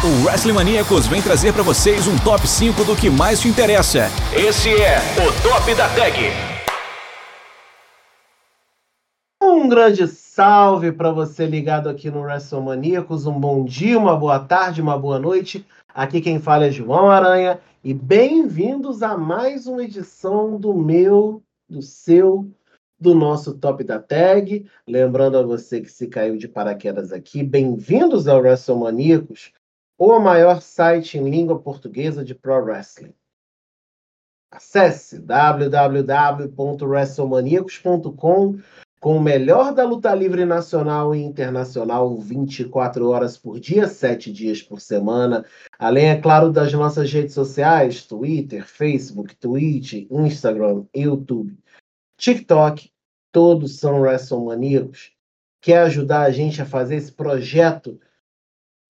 O Wrestling Maníacos vem trazer para vocês um top 5 do que mais te interessa. Esse é o Top da Tag. Um grande salve para você ligado aqui no WrestleManiacos. Um bom dia, uma boa tarde, uma boa noite. Aqui quem fala é João Aranha e bem-vindos a mais uma edição do meu, do seu, do nosso Top da Tag. Lembrando a você que se caiu de paraquedas aqui, bem-vindos ao WrestleManiacos, o maior site em língua portuguesa de pro wrestling. Acesse www.wrestlemaniacos.com com o melhor da luta livre nacional e internacional 24 horas por dia, 7 dias por semana. Além, é claro, das nossas redes sociais, Twitter, Facebook, Twitch, Instagram, YouTube, TikTok, todos são WrestleManiacos. Quer ajudar a gente a fazer esse projeto,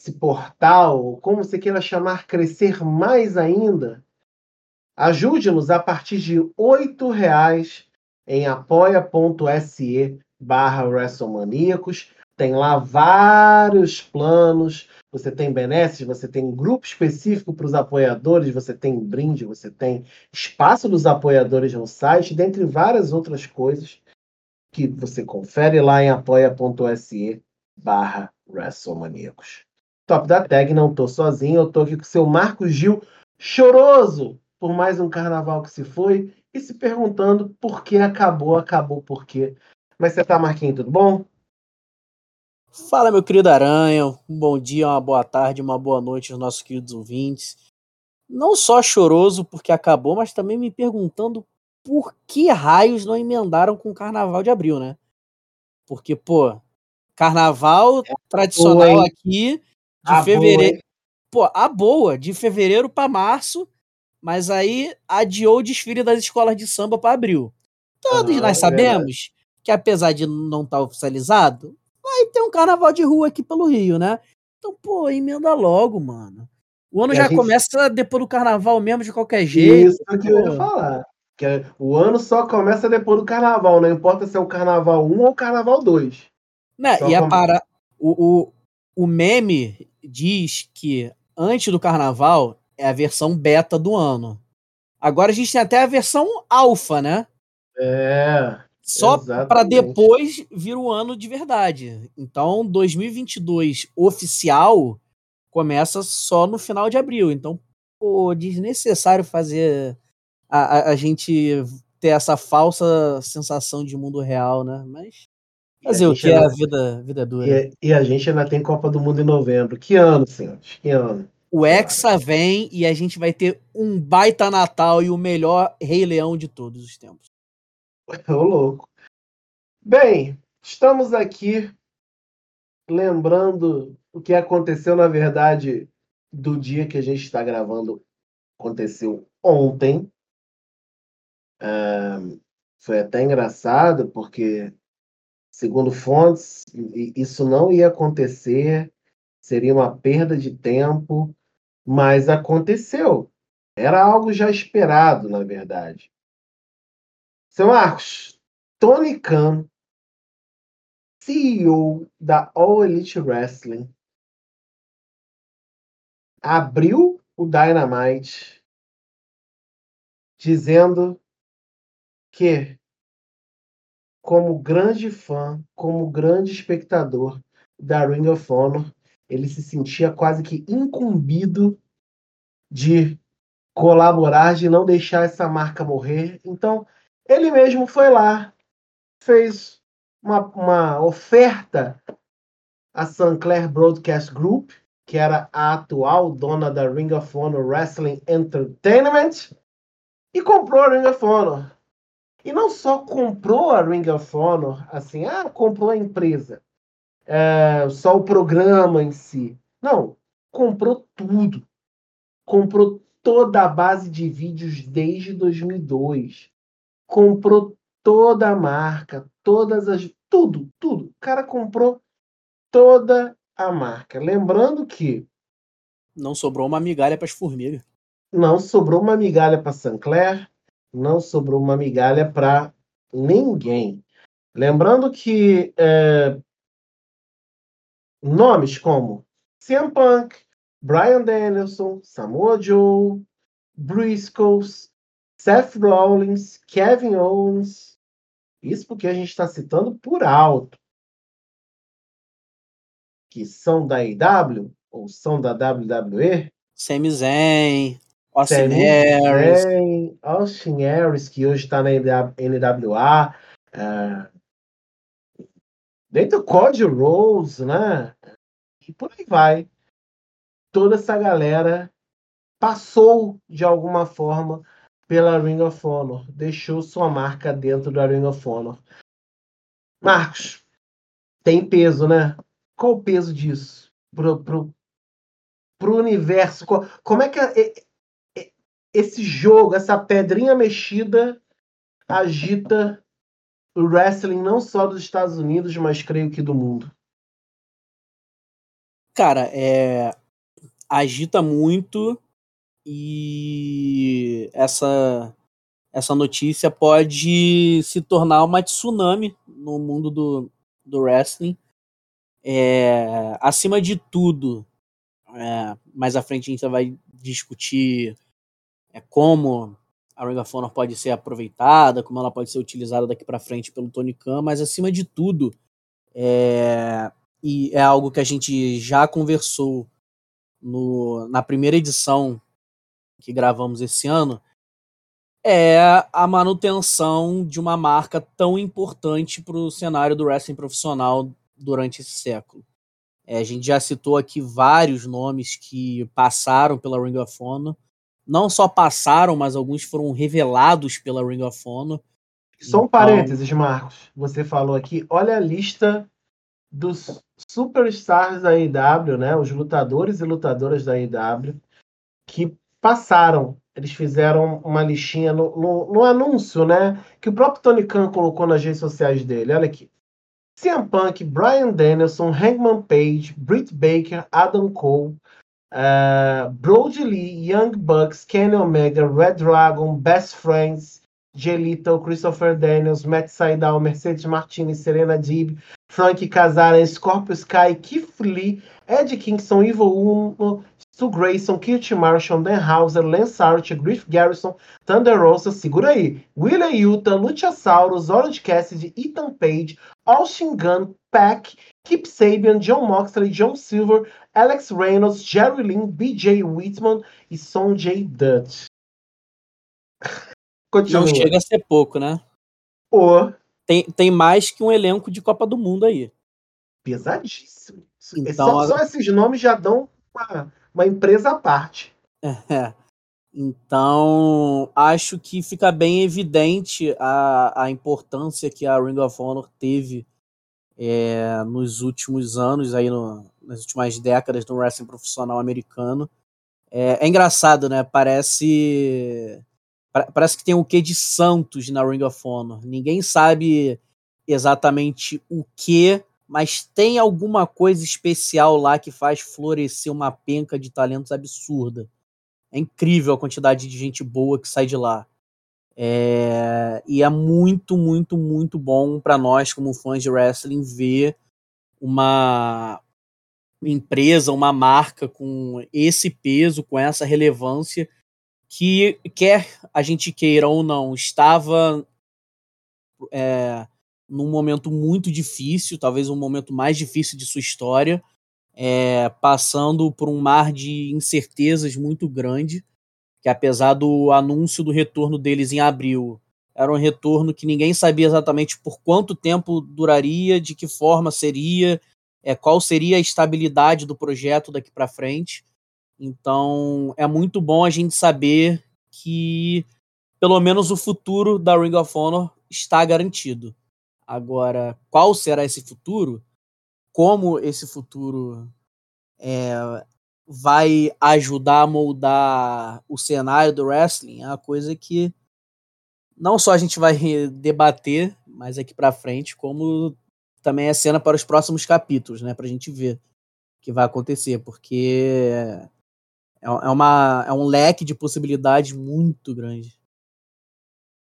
esse portal, como você queira chamar, crescer mais ainda? Ajude-nos a partir de R$ reais em apoia.se barra WrestleManiacos. Tem lá vários planos. Você tem benesses, você tem grupo específico para os apoiadores, você tem brinde, você tem espaço dos apoiadores no site, dentre várias outras coisas que você confere lá em apoia.se barra WrestleManiacos. Top da tag, não tô sozinho, eu tô aqui com o seu Marcos Gil, choroso por mais um carnaval que se foi e se perguntando por que acabou, acabou por quê. Mas você tá, Marquinhos, tudo bom? Fala, meu querido Aranha. Um bom dia, uma boa tarde, uma boa noite aos nossos queridos ouvintes. Não só choroso porque acabou, mas também me perguntando por que raios não emendaram com o carnaval de abril, né? Porque, pô, carnaval é tradicional boa, aqui de a fevereiro. Boa, pô, a boa, de fevereiro para março mas aí adiou o desfile das escolas de samba para abril. Todos ah, nós é sabemos que, apesar de não estar tá oficializado, vai ter um carnaval de rua aqui pelo Rio, né? Então, pô, emenda logo, mano. O ano e já gente... começa depois do carnaval mesmo, de qualquer jeito. Isso que eu ia falar. Que é, o ano só começa depois do carnaval, não importa se é o carnaval 1 ou o carnaval 2. Né? E a para... o, o, o meme diz que antes do carnaval é a versão beta do ano. Agora a gente tem até a versão alfa, né? É. Só para depois vir o ano de verdade. Então, 2022 oficial começa só no final de abril. Então, pô, desnecessário fazer a, a, a gente ter essa falsa sensação de mundo real, né? Mas fazer o que é a vida, vida dura. E, e, a gente ainda tem Copa do Mundo em novembro. Que ano, senhores? Que ano? O Hexa vem e a gente vai ter um baita Natal e o melhor Rei Leão de todos os tempos. Ô, louco. Bem, estamos aqui lembrando o que aconteceu, na verdade, do dia que a gente está gravando. Aconteceu ontem. foi até engraçado, porque, segundo fontes, isso não ia acontecer, seria uma perda de tempo mas aconteceu. Era algo já esperado, na verdade. Seu Marcos, Tony Khan, CEO da All Elite Wrestling, abriu o Dynamite dizendo que, como grande fã, como grande espectador da Ring of Honor, ele se sentia quase que incumbido de colaborar, de não deixar essa marca morrer. Então, ele mesmo foi lá, fez uma, uma oferta à Sinclair Broadcast Group, que era a atual dona da Ring of Honor Wrestling Entertainment, e comprou a Ring of Honor. E não só comprou a Ring of Honor, assim, ah, comprou a empresa é, só o programa em si. Não, comprou tudo. Comprou toda a base de vídeos desde 2002. Comprou toda a marca, todas as. Tudo, tudo. O cara comprou toda a marca. Lembrando que. Não sobrou uma migalha para as formigas. Não sobrou uma migalha para Sancler. Não sobrou uma migalha para ninguém. Lembrando que é, nomes como CM Punk, Brian Danielson, Samoa Joe, Briscoes, Seth Rollins, Kevin Owens. Isso porque a gente está citando por alto. Que são da IW ou são da WWE. Sami Zayn, Austin Harris. Austin Harris, que hoje está na NWA. Uh, dentro do Cody Rose, né? E por aí vai. Toda essa galera passou de alguma forma pela Ring of Honor, deixou sua marca dentro da Ring of Honor. Marcos, tem peso, né? Qual o peso disso pro, pro, pro universo? Como é que esse jogo, essa pedrinha mexida agita o wrestling não só dos Estados Unidos, mas creio que do mundo? Cara, é agita muito e essa essa notícia pode se tornar uma tsunami no mundo do, do wrestling. É, acima de tudo, é, mais à frente a gente vai discutir é, como a Ring of Honor pode ser aproveitada, como ela pode ser utilizada daqui para frente pelo Tony Khan, mas acima de tudo, é, e é algo que a gente já conversou no, na primeira edição que gravamos esse ano, é a manutenção de uma marca tão importante para o cenário do wrestling profissional durante esse século. É, a gente já citou aqui vários nomes que passaram pela Ring of Honor. Não só passaram, mas alguns foram revelados pela Ring of Honor. Só um então... parênteses, Marcos. Você falou aqui, olha a lista dos superstars da IW, né? Os lutadores e lutadoras da IW que passaram. Eles fizeram uma listinha no, no, no, anúncio, né? Que o próprio Tony Khan colocou nas redes sociais dele. Olha aqui. CM Punk, Brian Danielson, Hangman Page, Britt Baker, Adam Cole, uh, Brody Lee, Young Bucks, Kenny Omega, Red Dragon, Best Friends, Jelito, Christopher Daniels, Matt Sydal, Mercedes Martinez, Serena Deeb, Frank Kazarian, Scorpio Sky, Keith Lee, Ed Kingston, Evil Uno, Stu Grayson, Kurt Marshall, Dan Hauser, Lance Archer, Griff Garrison, Thunder Rosa, segura aí, Willa Yuta, Luchasaurus, Orange Cassidy, Ethan Page, Austin Gunn, Pack, Kip Sabian, John Moxley, John Silver, Alex Reynolds, Jerry Lynn, BJ Whitman e Sonjay Dutt. Continua. Não chega a ser pouco, né? Pô. Tem, tem mais que um elenco de Copa do Mundo aí. Pesadíssimo. Então, só, só esses nomes já dão uma, uma empresa à parte. É. Então, acho que fica bem evidente a, a importância que a Ring of Honor teve é, nos últimos anos, aí no, nas últimas décadas no wrestling profissional americano. É, é engraçado, né? Parece parece que tem um quê de Santos na Ring of Honor. Ninguém sabe exatamente o que, mas tem alguma coisa especial lá que faz florescer uma penca de talentos absurda. É incrível a quantidade de gente boa que sai de lá. É... E é muito, muito, muito bom para nós, como fãs de wrestling, ver uma empresa, uma marca com esse peso, com essa relevância que, quer a gente queira ou não, estava é, num momento muito difícil, talvez um momento mais difícil de sua história, é, passando por um mar de incertezas muito grande, que apesar do anúncio do retorno deles em abril, era um retorno que ninguém sabia exatamente por quanto tempo duraria, de que forma seria, é, qual seria a estabilidade do projeto daqui para frente. Então é muito bom a gente saber que pelo menos o futuro da Ring of Honor está garantido. Agora, qual será esse futuro? Como esse futuro é, vai ajudar a moldar o cenário do wrestling? É uma coisa que não só a gente vai debater mais aqui para frente, como também é cena para os próximos capítulos, né? Para a gente ver o que vai acontecer, porque é, é, uma, é um leque de possibilidades muito grande.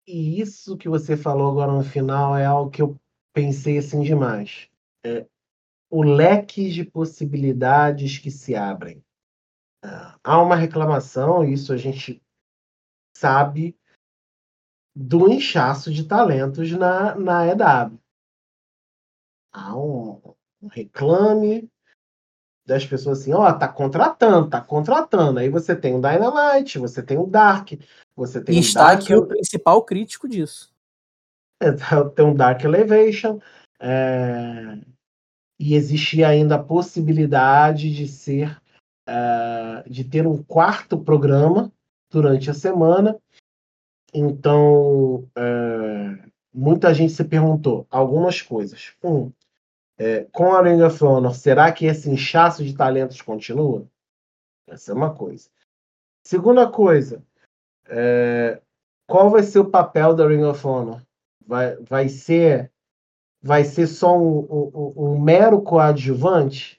E isso que você falou agora no final é algo que eu pensei assim demais. É, o leque de possibilidades que se abrem. Há uma reclamação, isso a gente sabe, do inchaço de talentos na, na EW. Há um, um reclame das pessoas assim, ó, oh, tá contratando, tá contratando. Aí você tem o Dynamite, você tem o Dark, você tem e está aqui o principal crítico disso. É, tem um Dark Elevation, é... e existia ainda a possibilidade de ser, é... de ter um quarto programa durante a semana. Então, é... muita gente se perguntou algumas coisas. Um, é, com a Ring of Honor, será que esse inchaço de talentos continua? Essa é uma coisa. Segunda coisa, é, qual vai ser o papel da Ring of Honor? Vai, vai ser vai ser só um, um, um mero coadjuvante?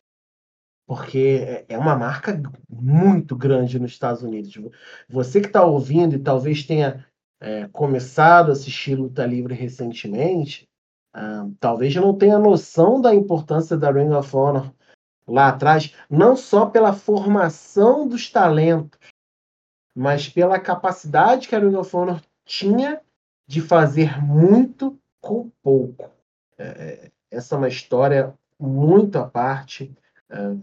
Porque é, é uma marca muito grande nos Estados Unidos. Você que está ouvindo e talvez tenha é, começado a assistir luta livre recentemente, Uh, talvez não tenha noção da importância da Ring of Honor lá atrás, não só pela formação dos talentos, mas pela capacidade que a Ring of Honor tinha de fazer muito com pouco. É, é essa é uma história muito à parte. É,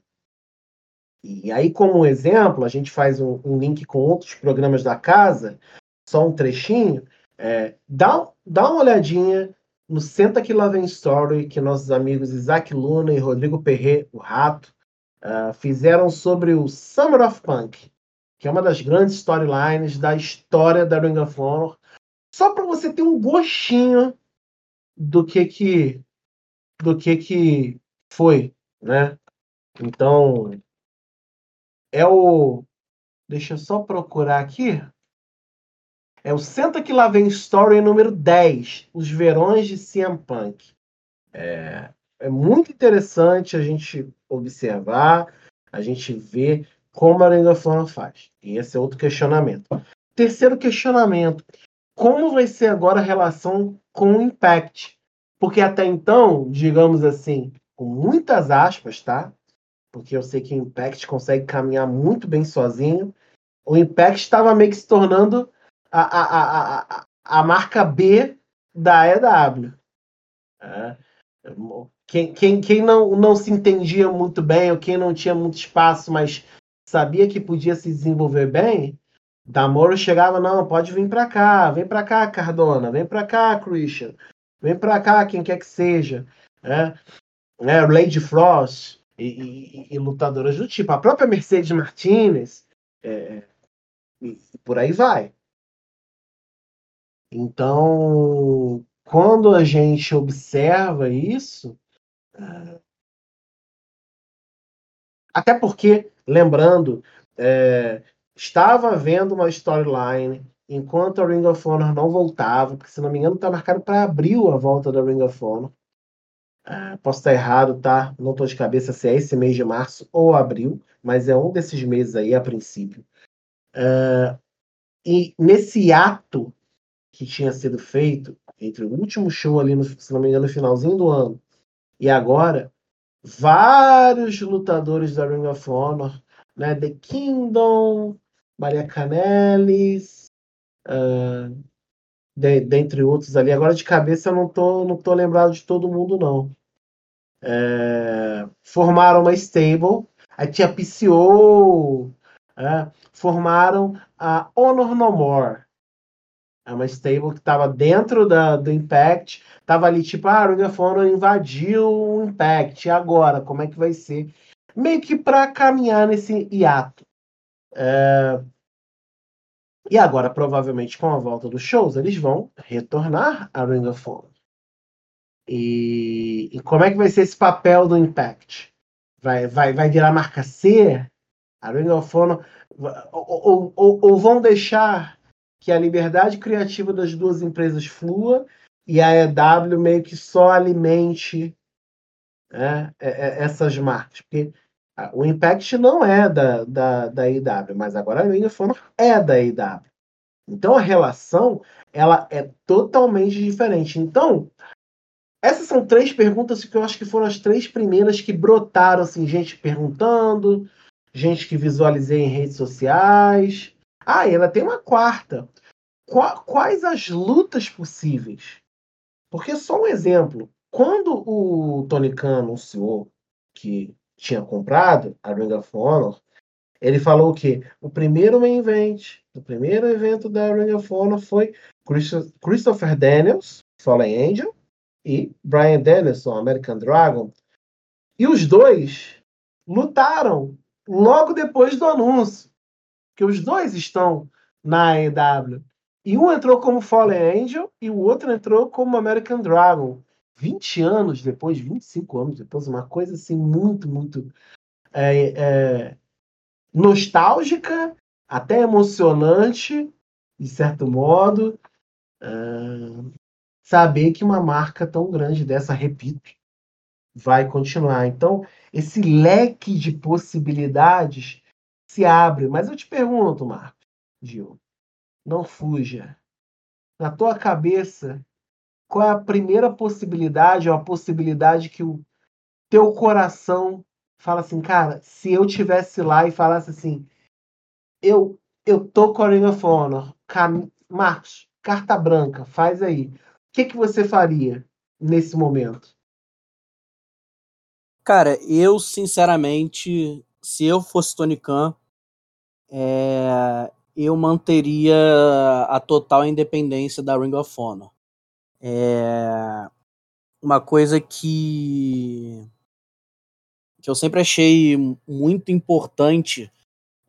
e aí, como exemplo, a gente faz um, um, link com outros programas da casa, só um trechinho. É, dá, dá uma olhadinha no Senta Que Lá Story, que nossos amigos Isaac Luna e Rodrigo Perret, o Rato, uh, fizeram sobre o Summer of Punk, que é uma das grandes storylines da história da Ring of Honor, só para você ter um gostinho do que que do que que foi, né? Então é o deixa eu só procurar aqui. É o Senta Que Lá Vem Story número 10, Os Verões de CM Punk. É, é muito interessante a gente observar, a gente ver como a of Honor faz. E esse é outro questionamento. Terceiro questionamento: como vai ser agora a relação com o Impact? Porque até então, digamos assim, com muitas aspas, tá? Porque eu sei que o Impact consegue caminhar muito bem sozinho. O Impact estava meio que se tornando a, a, a, a marca B da EW. É. Quem, quem, quem não, não se entendia muito bem, ou quem não tinha muito espaço, mas sabia que podia se desenvolver bem, Damoro chegava, não, pode vir para cá, vem para cá, Cardona, vem para cá, Christian, vem para cá, quem quer que seja. É, é, Lady Frost e, e, e, lutadoras do tipo. A própria Mercedes Martinez, é, e por aí vai. Então, quando a gente observa isso, é, até porque, lembrando, é, estava havendo uma storyline enquanto a Ring of Honor não voltava, porque se não me engano está marcado para abril a volta da Ring of Honor. É, posso estar errado, tá? Não estou de cabeça se é esse mês de março ou abril, mas é um desses meses aí a princípio. É, e nesse ato que tinha sido feito entre o último show ali, no, se não me engano, no finalzinho do ano, e agora, vários lutadores da Ring of Honor, né, The Kingdom, Maria Canelis, uh, de, dentre outros ali. Agora de cabeça eu não tô, não tô lembrado de todo mundo, não. É, formaram uma stable, aí tinha PCO, é, formaram a Honor No More. É uma stable que estava dentro da, do Impact, estava ali tipo, ah, Ring of Honor invadiu o Impact, e agora? Como é que vai ser? Meio que para caminhar nesse hiato. É... E agora, provavelmente, com a volta dos shows, eles vão retornar a Ring of Honor. E, e como é que vai ser esse papel do Impact? Vai, vai, vai virar marca C? A Ring of Honor? Ou, ou, ou vão deixar que a liberdade criativa das duas empresas flua e a EW meio que só alimente né, é, é, essas marcas. Porque o Impact não é da, da, da EW, mas agora a Ring é da EW. Então a relação ela é totalmente diferente. Então, essas são três perguntas que eu acho que foram as três primeiras que brotaram, assim, gente perguntando, gente que visualizei em redes sociais. Ah, ela tem uma quarta. Qua, quais as lutas possíveis? Porque só um exemplo. Quando o Tony Khan anunciou que tinha comprado a Ring of Honor, ele falou que o primeiro main event, o primeiro evento da Ring of Honor foi Christopher Daniels, Fallen Angel, e Brian Danielson, American Dragon. E os dois lutaram logo depois do anúncio, que os dois estão na AEW. E um entrou como Fallen Angel e o outro entrou como American Dragon. 20 anos depois, 25 anos depois, uma coisa assim muito, muito é, é, nostálgica, até emocionante, de certo modo, é, saber que uma marca tão grande dessa, repito, vai continuar. Então, esse leque de possibilidades se abre. Mas eu te pergunto, Marcos, Gil, não fuja. Na tua cabeça, qual é a primeira possibilidade ou a possibilidade que o teu coração fala assim, cara, se eu tivesse lá e falasse assim, eu eu tô com a Ring of Honor, Cam... Marcos, carta branca, faz aí. O que que você faria nesse momento? Cara, eu sinceramente, se eu fosse Tony Khan, é, eu manteria a total independência da Ring of Honor. É uma coisa que, que eu sempre achei muito importante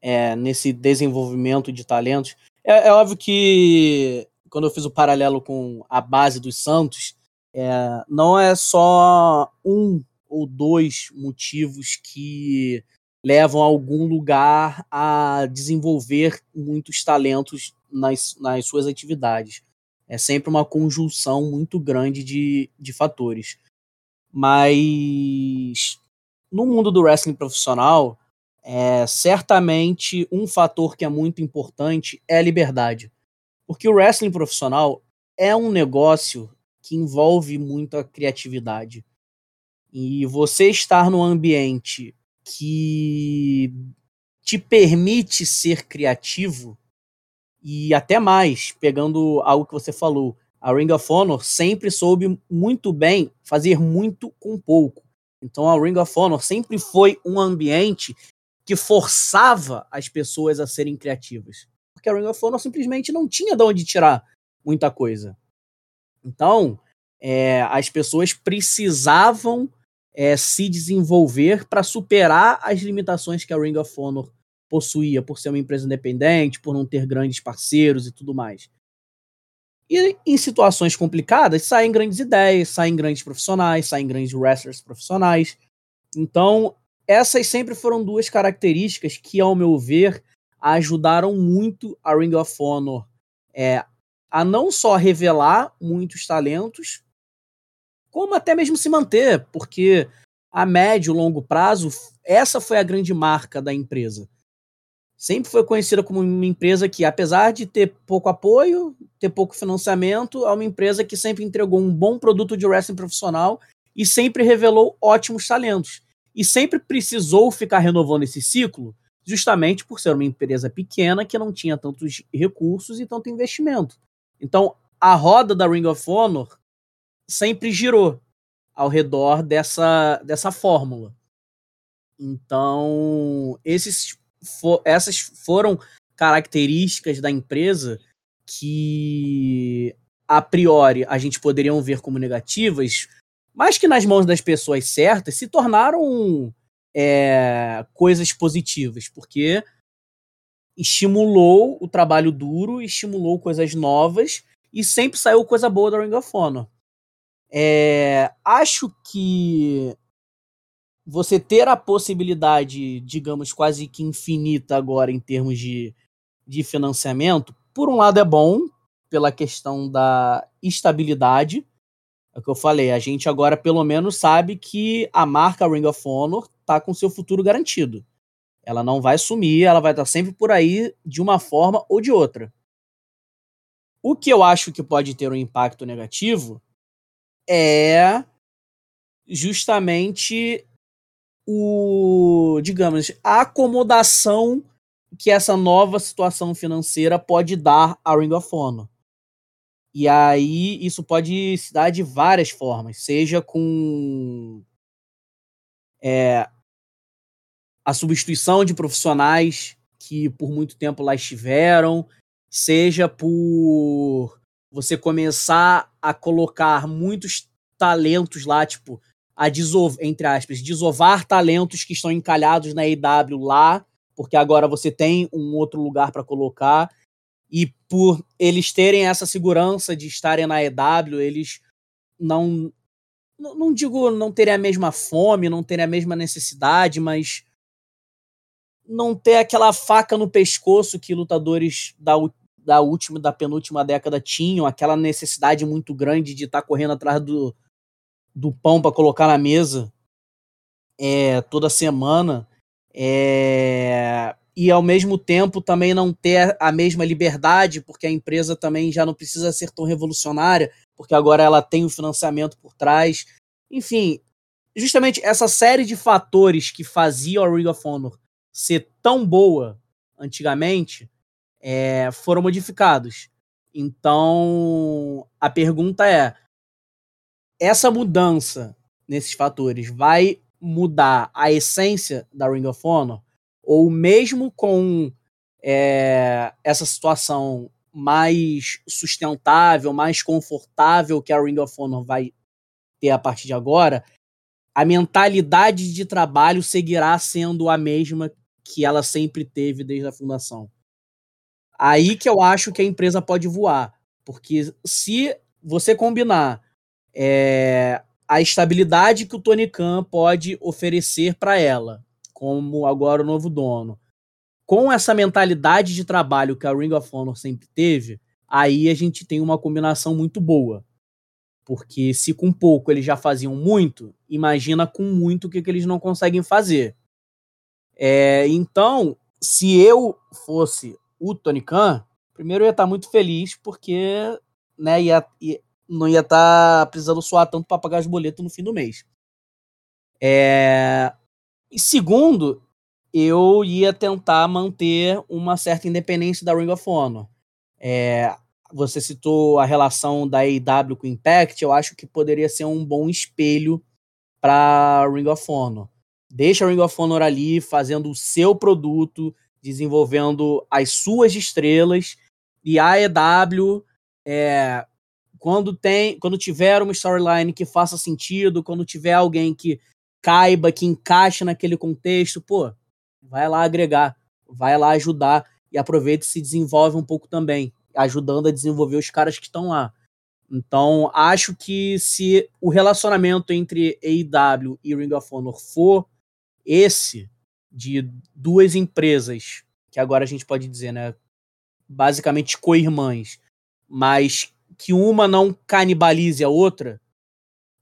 é, nesse desenvolvimento de talentos. É, é, óbvio que quando eu fiz o paralelo com a base dos Santos, é, não é só um ou dois motivos que levam a algum lugar a desenvolver muitos talentos nas, nas suas atividades. É sempre uma conjunção muito grande de, de fatores. Mas no mundo do wrestling profissional, é, certamente um fator que é muito importante é a liberdade. Porque o wrestling profissional é um negócio que envolve muita criatividade. E você estar num ambiente que te permite ser criativo e até mais, pegando algo que você falou, a Ring of Honor sempre soube muito bem fazer muito com pouco. Então a Ring of Honor sempre foi um ambiente que forçava as pessoas a serem criativas. Porque a Ring of Honor simplesmente não tinha de onde tirar muita coisa. Então, é, as pessoas precisavam é, se desenvolver para superar as limitações que a Ring of Honor possuía por ser uma empresa independente, por não ter grandes parceiros e tudo mais. E em situações complicadas, saem grandes ideias, saem grandes profissionais, saem grandes wrestlers profissionais. Então, essas sempre foram duas características que, ao meu ver, ajudaram muito a Ring of Honor é, a não só revelar muitos talentos, como até mesmo se manter, porque a médio e longo prazo, essa foi a grande marca da empresa sempre foi conhecida como uma empresa que, apesar de ter pouco apoio, ter pouco financiamento, é uma empresa que sempre entregou um bom produto de wrestling profissional e sempre revelou ótimos talentos. E sempre precisou ficar renovando esse ciclo, justamente por ser uma empresa pequena que não tinha tantos recursos e tanto investimento. Então, a roda da Ring of Honor sempre girou ao redor dessa, dessa fórmula. Então, esses for, essas foram características da empresa que a priori a gente poderiam ver como negativas, mas que nas mãos das pessoas certas se tornaram é, coisas positivas, porque estimulou o trabalho duro, estimulou coisas novas e sempre saiu coisa boa da Ring of Honor. É, acho que você ter a possibilidade, digamos, quase que infinita agora em termos de, de financiamento, por um lado é bom, pela questão da estabilidade. É o que eu falei, a gente agora pelo menos sabe que a marca Ring of Honor está com seu futuro garantido. Ela não vai sumir, ela vai estar tá sempre por aí de uma forma ou de outra. O que eu acho que pode ter um impacto negativo é justamente o, digamos, a acomodação que essa nova situação financeira pode dar a Ring of Honor. E aí isso pode se dar de várias formas, seja com é, a substituição de profissionais que por muito tempo lá estiveram, seja por você começar a colocar muitos talentos lá, tipo, a desovar, entre aspas, desovar talentos que estão encalhados na EW lá, porque agora você tem um outro lugar para colocar. E por eles terem essa segurança de estarem na EW, eles não. Não digo não terem a mesma fome, não terem a mesma necessidade, mas não ter aquela faca no pescoço que lutadores da, da última da penúltima década tinham, aquela necessidade muito grande de estar tá correndo atrás do, do pão para colocar na mesa é, toda semana. É, e ao mesmo tempo também não ter a mesma liberdade, porque a empresa também já não precisa ser tão revolucionária, porque agora ela tem o financiamento por trás. Enfim, justamente essa série de fatores que faziam a Ring of Honor ser tão boa antigamente é, foram modificados. Então, a pergunta é: essa mudança nesses fatores vai mudar a essência da Ring of Honor? Ou mesmo com é, essa situação mais sustentável, mais confortável que a Ring of Honor vai ter a partir de agora, a mentalidade de trabalho seguirá sendo a mesma que ela sempre teve desde a fundação. Aí que eu acho que a empresa pode voar. Porque se você combinar é, a estabilidade que o Tony Khan pode oferecer para ela, como agora o novo dono, com essa mentalidade de trabalho que a Ring of Honor sempre teve, aí a gente tem uma combinação muito boa. Porque se com pouco eles já faziam muito, imagina com muito o que, que eles não conseguem fazer. É, então, se eu fosse o Tony Khan, primeiro eu ia estar muito feliz porque né, ia, ia não ia estar precisando suar tanto para pagar os boletos no fim do mês. É, e segundo, eu ia tentar manter uma certa independência da Ring of Honor. É, você citou a relação da AEW com o Impact, eu acho que poderia ser um bom espelho para Ring of Honor. Deixa a Ring of Honor ali fazendo o seu produto, desenvolvendo as suas estrelas, e a AEW, é, quando tem, quando tiver uma storyline que faça sentido, quando tiver alguém que caiba, que encaixe naquele contexto, pô, vai lá agregar, vai lá ajudar e aproveita e se desenvolve um pouco também, ajudando a desenvolver os caras que estão lá. Então, acho que se o relacionamento entre AEW e Ring of Honor for esse de duas empresas, que agora a gente pode dizer, né, basicamente co-irmãs, mas que uma não canibalize a outra,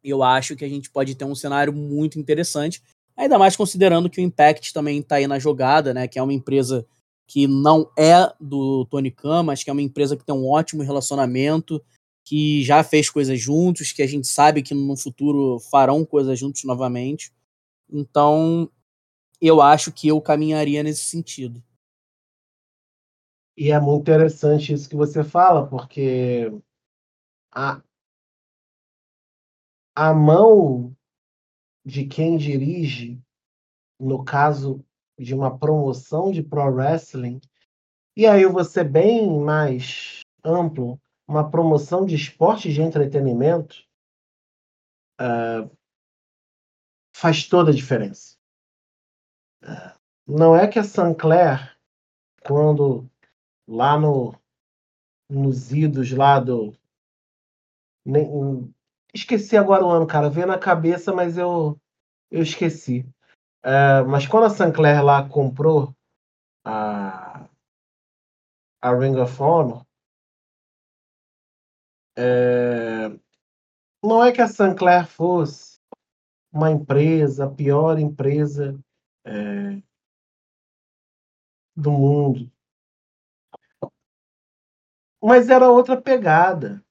eu acho que a gente pode ter um cenário muito interessante, ainda mais considerando que o Impact também está aí na jogada, né, que é uma empresa que não é do Tony Khan, mas que é uma empresa que tem um ótimo relacionamento, que já fez coisas juntos, que a gente sabe que no futuro farão coisas juntos novamente. Então, eu acho que eu caminharia nesse sentido. E é muito interessante isso que você fala, porque a, a mão de quem dirige, no caso de uma promoção de pro wrestling, e aí eu vou ser bem mais amplo, uma promoção de esporte de entretenimento, uh, faz toda a diferença. não é que a Sancler, quando lá no, nos idos lá do. Nem, esqueci agora o ano, cara. Veio na cabeça, mas eu, eu esqueci. É, mas quando a Sancler lá comprou a, a Ring of Honor, é, não é que a Sancler fosse uma empresa, a pior empresa é, do mundo. Mas era outra pegada.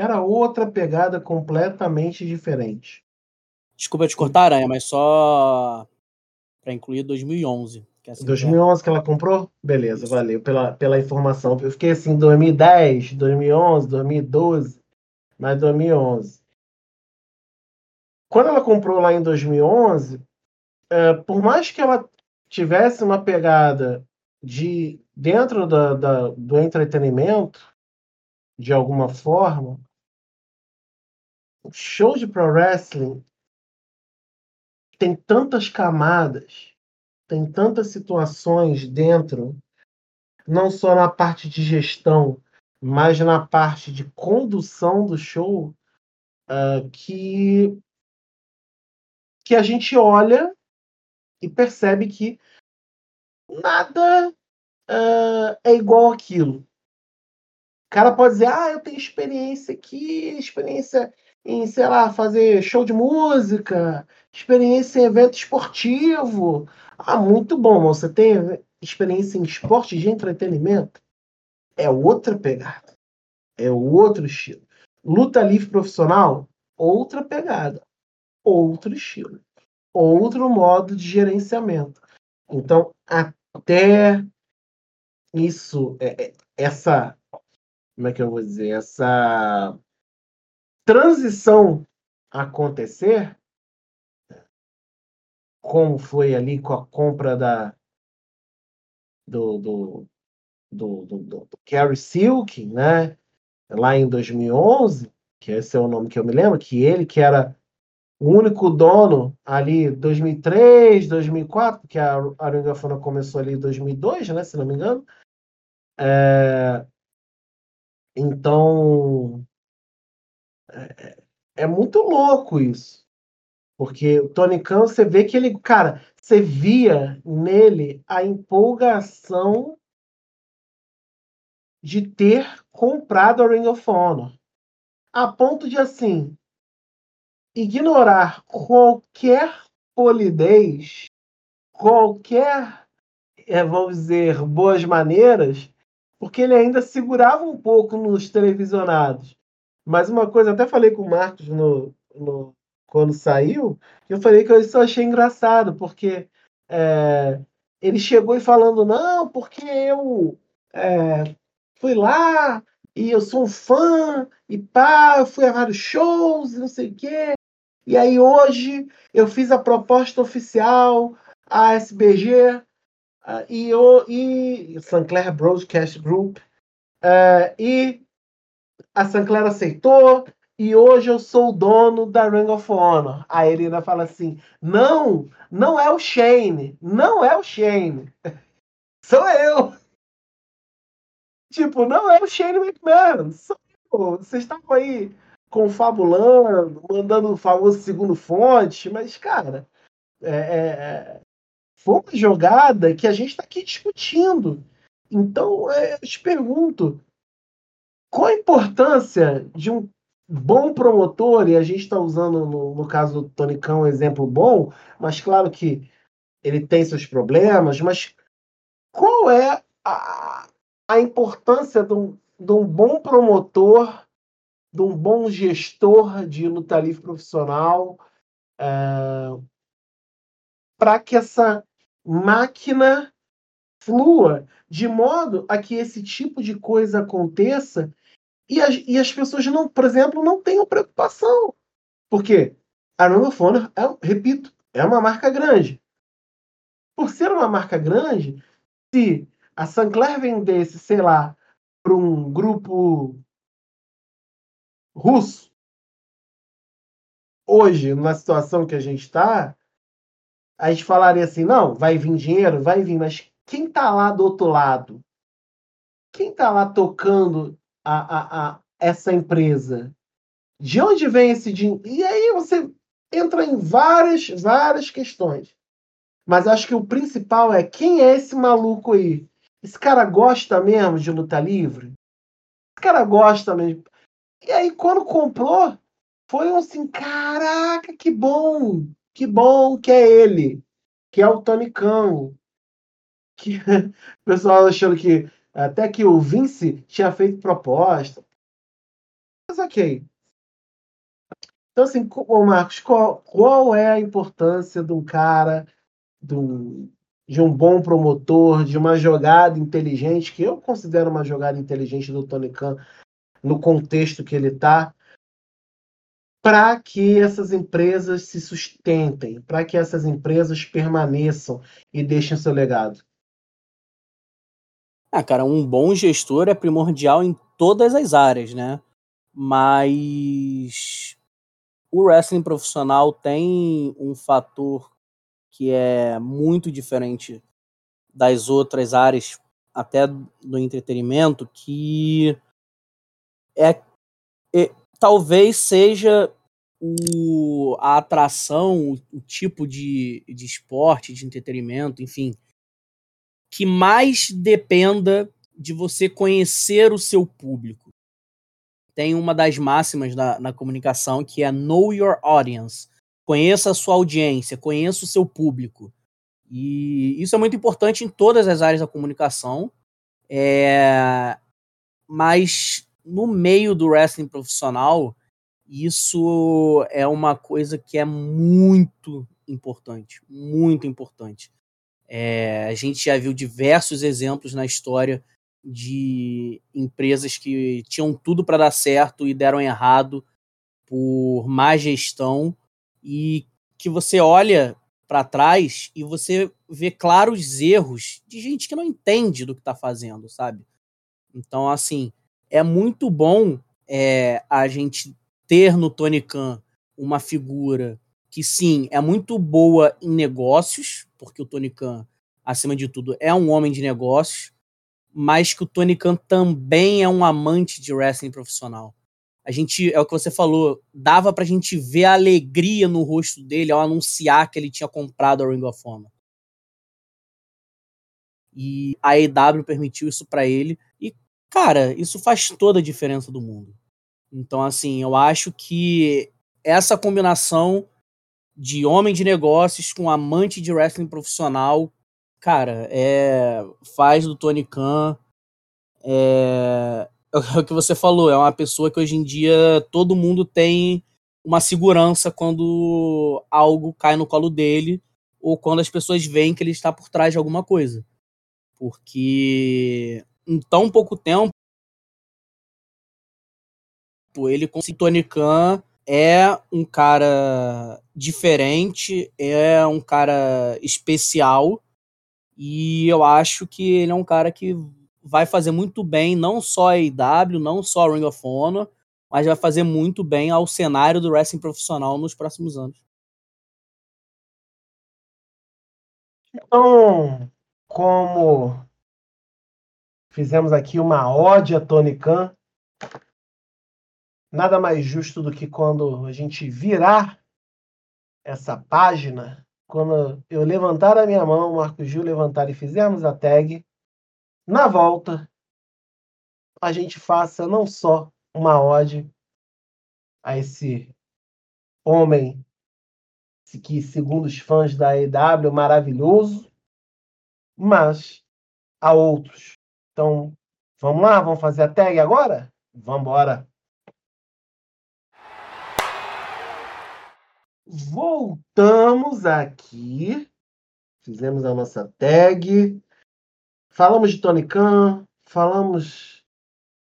Era outra pegada completamente diferente. Desculpa te cortar, Aranha, mas só para incluir 2011. Que é assim 2011 que ela comprou? Beleza, Isso. valeu pela, pela informação. Eu fiquei assim, 2010, 2011, 2012, mas 2011. Quando ela comprou lá em 2011, é, por mais que ela tivesse uma pegada de dentro da, da, do entretenimento, de alguma forma, show de pro wrestling tem tantas camadas, tem tantas situações dentro, não só na parte de gestão, mas na parte de condução do show, uh, que que a gente olha e percebe que nada uh, é igual aquilo. O cara pode dizer, ah, eu tenho experiência aqui, experiência em, sei lá, fazer show de música, experiência em evento esportivo. Ah, muito bom, você tem experiência em esporte de entretenimento? É outra pegada. É outro estilo. Luta livre profissional? Outra pegada. Outro estilo. Outro modo de gerenciamento. Então, até isso, é, é, essa, como é que eu vou dizer, essa transição acontecer, como foi ali com a compra da do, do, do, do, do, Carrie Silk, né? Lá em 2011, que esse é o nome que eu me lembro, que ele que era o único dono ali 2003, 2004, porque a, a Ring of Honor começou ali em 2002, né, se não me engano. É, então é, é, muito louco isso. Porque o Tony Khan, você vê que ele, cara, você via nele a empolgação de ter comprado a Ring of Honor. A ponto de, assim, ignorar qualquer polidez, qualquer, é, vamos dizer, boas maneiras, porque ele ainda segurava um pouco nos televisionados. Mas uma coisa, até falei com o Marcos no, no quando saiu, eu falei que eu só achei engraçado, porque é, ele chegou e falando, não, porque eu é, fui lá e eu sou um fã, e pá, eu fui a vários shows, não sei o quê. E aí hoje eu fiz a proposta oficial à SBG e, o, e Sinclair Broadcast Group uh, e a Sinclair aceitou e hoje eu sou o dono da Ring of Honor. Ele ainda fala assim: não, não é o Shane, não é o Shane, sou eu. Tipo, não é o Shane McMahon, sou eu. Vocês estavam aí confabulando, mandando o famoso segundo fonte, mas, cara, é, é, é, foi uma jogada que a gente está aqui discutindo. Então, é, eu te pergunto, qual a importância de um bom promotor, e a gente está usando, no, no, caso do Tonicão, um exemplo bom, mas claro que ele tem seus problemas, mas qual é a, a importância de um, de um bom promotor de um bom gestor de luta livre profissional é, para que essa máquina flua de modo a que esse tipo de coisa aconteça e as, e as pessoas não, por exemplo, não tenham preocupação. Porque a Nanofona, é, repito, é uma marca grande. Por ser uma marca grande, se a Sancler vendesse, sei lá, para um grupo russo, hoje, na situação que a gente está, a gente falaria assim: não, vai vir dinheiro, vai vir, mas quem está lá do outro lado? Quem está lá tocando a, a, a, essa empresa? De onde vem esse dinheiro? E aí você entra em várias, várias questões. Mas acho que o principal é quem é esse maluco aí? Esse cara gosta mesmo de luta livre? Esse cara gosta mesmo. E aí, quando comprou, foi um assim: caraca, que bom, que bom que é ele, que é o Tony Khan. Que o pessoal achando que até que o Vince tinha feito proposta. Mas ok. Então, assim, ô Marcos, qual, qual é a importância de um cara, de um, de um bom promotor, de uma jogada inteligente, que eu considero uma jogada inteligente do Tony Khan no contexto que ele está, para que essas empresas se sustentem, para que essas empresas permaneçam e deixem seu legado? Ah, cara, um bom gestor é primordial em todas as áreas, né? Mas o wrestling profissional tem um fator que é muito diferente das outras áreas, até do entretenimento, que é, é talvez seja o, a atração, o, o tipo de, de esporte, de entretenimento, enfim, que mais dependa de você conhecer o seu público. Tem uma das máximas na, na comunicação que é Know Your Audience. Conheça a sua audiência, conheça o seu público. E isso é muito importante em todas as áreas da comunicação. É... Mas no meio do wrestling profissional, isso é uma coisa que é muito importante, muito importante. É, a gente já viu diversos exemplos na história de empresas que tinham tudo para dar certo e deram errado por má gestão e que você olha para trás e você vê claros erros de gente que não entende do que está fazendo, sabe? Então, assim, é muito bom é, a gente ter no Tony Khan uma figura que, sim, é muito boa em negócios, porque o Tony Khan, acima de tudo, é um homem de negócios, mas que o Tony Khan também é um amante de wrestling profissional. A gente, é o que você falou, dava pra gente ver a alegria no rosto dele ao anunciar que ele tinha comprado a Ring of Honor. E a EW permitiu isso para ele. E, cara, isso faz toda a diferença do mundo. Então, assim, eu acho que essa combinação de homem de negócios com amante de wrestling profissional, cara, é faz do Tony Khan é, é o que você falou, é uma pessoa que hoje em dia todo mundo tem uma segurança quando algo cai no colo dele ou quando as pessoas veem que ele está por trás de alguma coisa. Porque em tão pouco tempo ele com Tony Khan é um cara diferente, é um cara especial, e eu acho que ele é um cara que vai fazer muito bem, não só a AEW, não só a Ring of Honor, mas vai fazer muito bem ao cenário do wrestling profissional nos próximos anos. Então, como fizemos aqui uma ode a Tony Khan, nada mais justo do que quando a gente virar essa página, quando eu levantar a minha mão, o Marco Gil levantar e fizermos a tag, na volta a gente faça não só uma ode a esse homem que, segundo os fãs da EW, maravilhoso, mas a outros. Então, vamos lá, vamos fazer a tag agora? Vamos embora. Voltamos aqui. Fizemos a nossa tag. Falamos de Tony Khan, falamos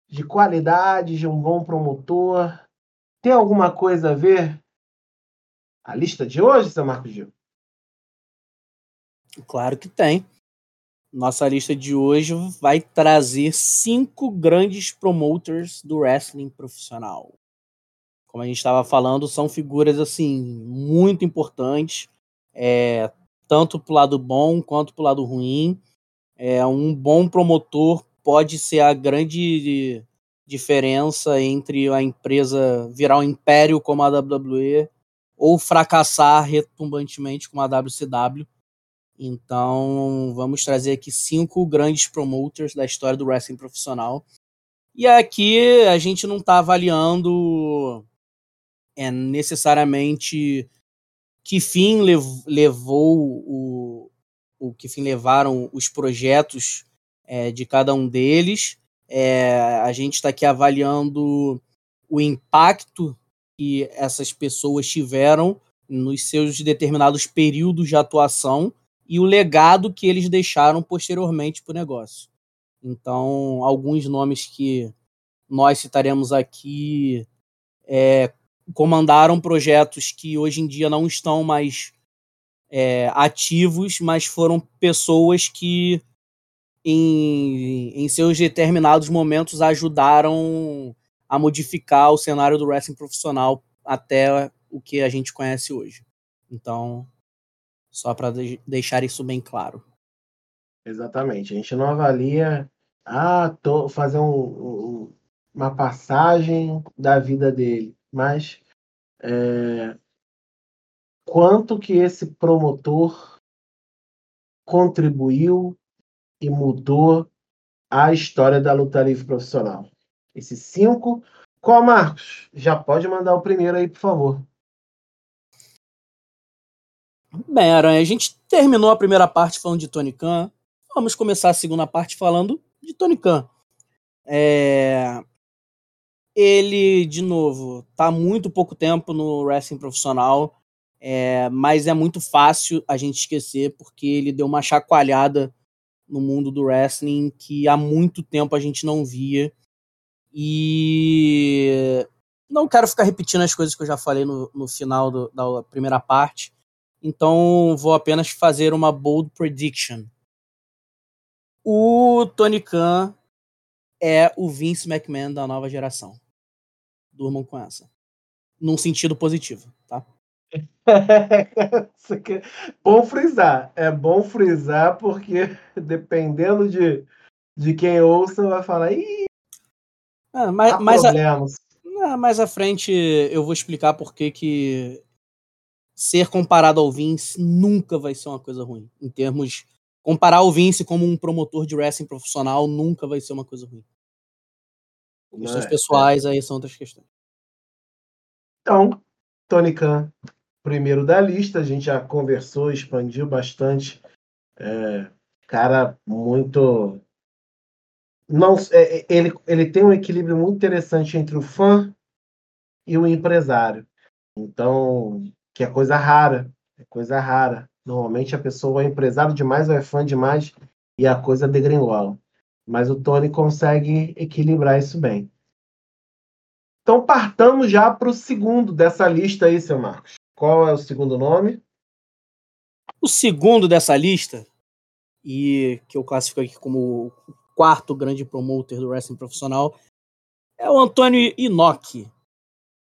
de qualidade, de um bom promotor. Tem alguma coisa a ver a lista de hoje, seu Marco Gil? Claro que tem. Nossa lista de hoje vai trazer cinco grandes promoters do wrestling profissional como a gente estava falando, são figuras assim muito importantes, é, tanto para o lado bom quanto para o lado ruim. É, um bom promotor pode ser a grande diferença entre a empresa virar um império como a WWE ou fracassar retumbantemente como a WCW. Então, vamos trazer aqui cinco grandes promoters da história do wrestling profissional. E aqui a gente não está avaliando é necessariamente que fim lev levou o, o que fim levaram os projetos é, de cada um deles. É, a gente está aqui avaliando o impacto que essas pessoas tiveram nos seus determinados períodos de atuação e o legado que eles deixaram posteriormente para o negócio. Então, alguns nomes que nós citaremos aqui é, comandaram projetos que hoje em dia não estão mais é, ativos, mas foram pessoas que em, em seus determinados momentos ajudaram a modificar o cenário do wrestling profissional até o que a gente conhece hoje. Então, só para de deixar isso bem claro. Exatamente. A gente não avalia ah, tô fazer um, um, uma passagem da vida dele, mas é, quanto que esse promotor contribuiu e mudou a história da luta livre profissional. Esses cinco. Qual, Marcos? Já pode mandar o primeiro aí, por favor. Bem, Aranha, a gente terminou a primeira parte falando de Tony Khan. Vamos começar a segunda parte falando de Tony Khan. É... Ele, de novo, tá muito pouco tempo no wrestling profissional, é... mas é muito fácil a gente esquecer porque ele deu uma chacoalhada no mundo do wrestling que há muito tempo a gente não via. E não quero ficar repetindo as coisas que eu já falei no, no final do, da primeira parte, então vou apenas fazer uma bold prediction. O Tony Khan é o Vince McMahon da nova geração. Durmam com essa. Num sentido positivo, tá? bom frisar. É bom frisar porque dependendo de, de quem ouça, vai falar. Ih, ah, mas, mais, a, mais à frente eu vou explicar por que, que ser comparado ao Vince nunca vai ser uma coisa ruim. Em termos. Comparar o Vince como um promotor de wrestling profissional nunca vai ser uma coisa ruim. Questões é, pessoais é. aí são outras questões. Então, Tony Khan, primeiro da lista, a gente já conversou, expandiu bastante. É, cara muito. Não, é, ele, ele tem um equilíbrio muito interessante entre o fã e o empresário. Então, que é coisa rara, é coisa rara. Normalmente a pessoa é empresário demais ou é fã demais e a coisa degringola. Mas o Tony consegue equilibrar isso bem. Então partamos já para o segundo dessa lista aí, seu Marcos. Qual é o segundo nome? O segundo dessa lista, e que eu classifico aqui como o quarto grande promoter do wrestling profissional, é o Antônio Inoki.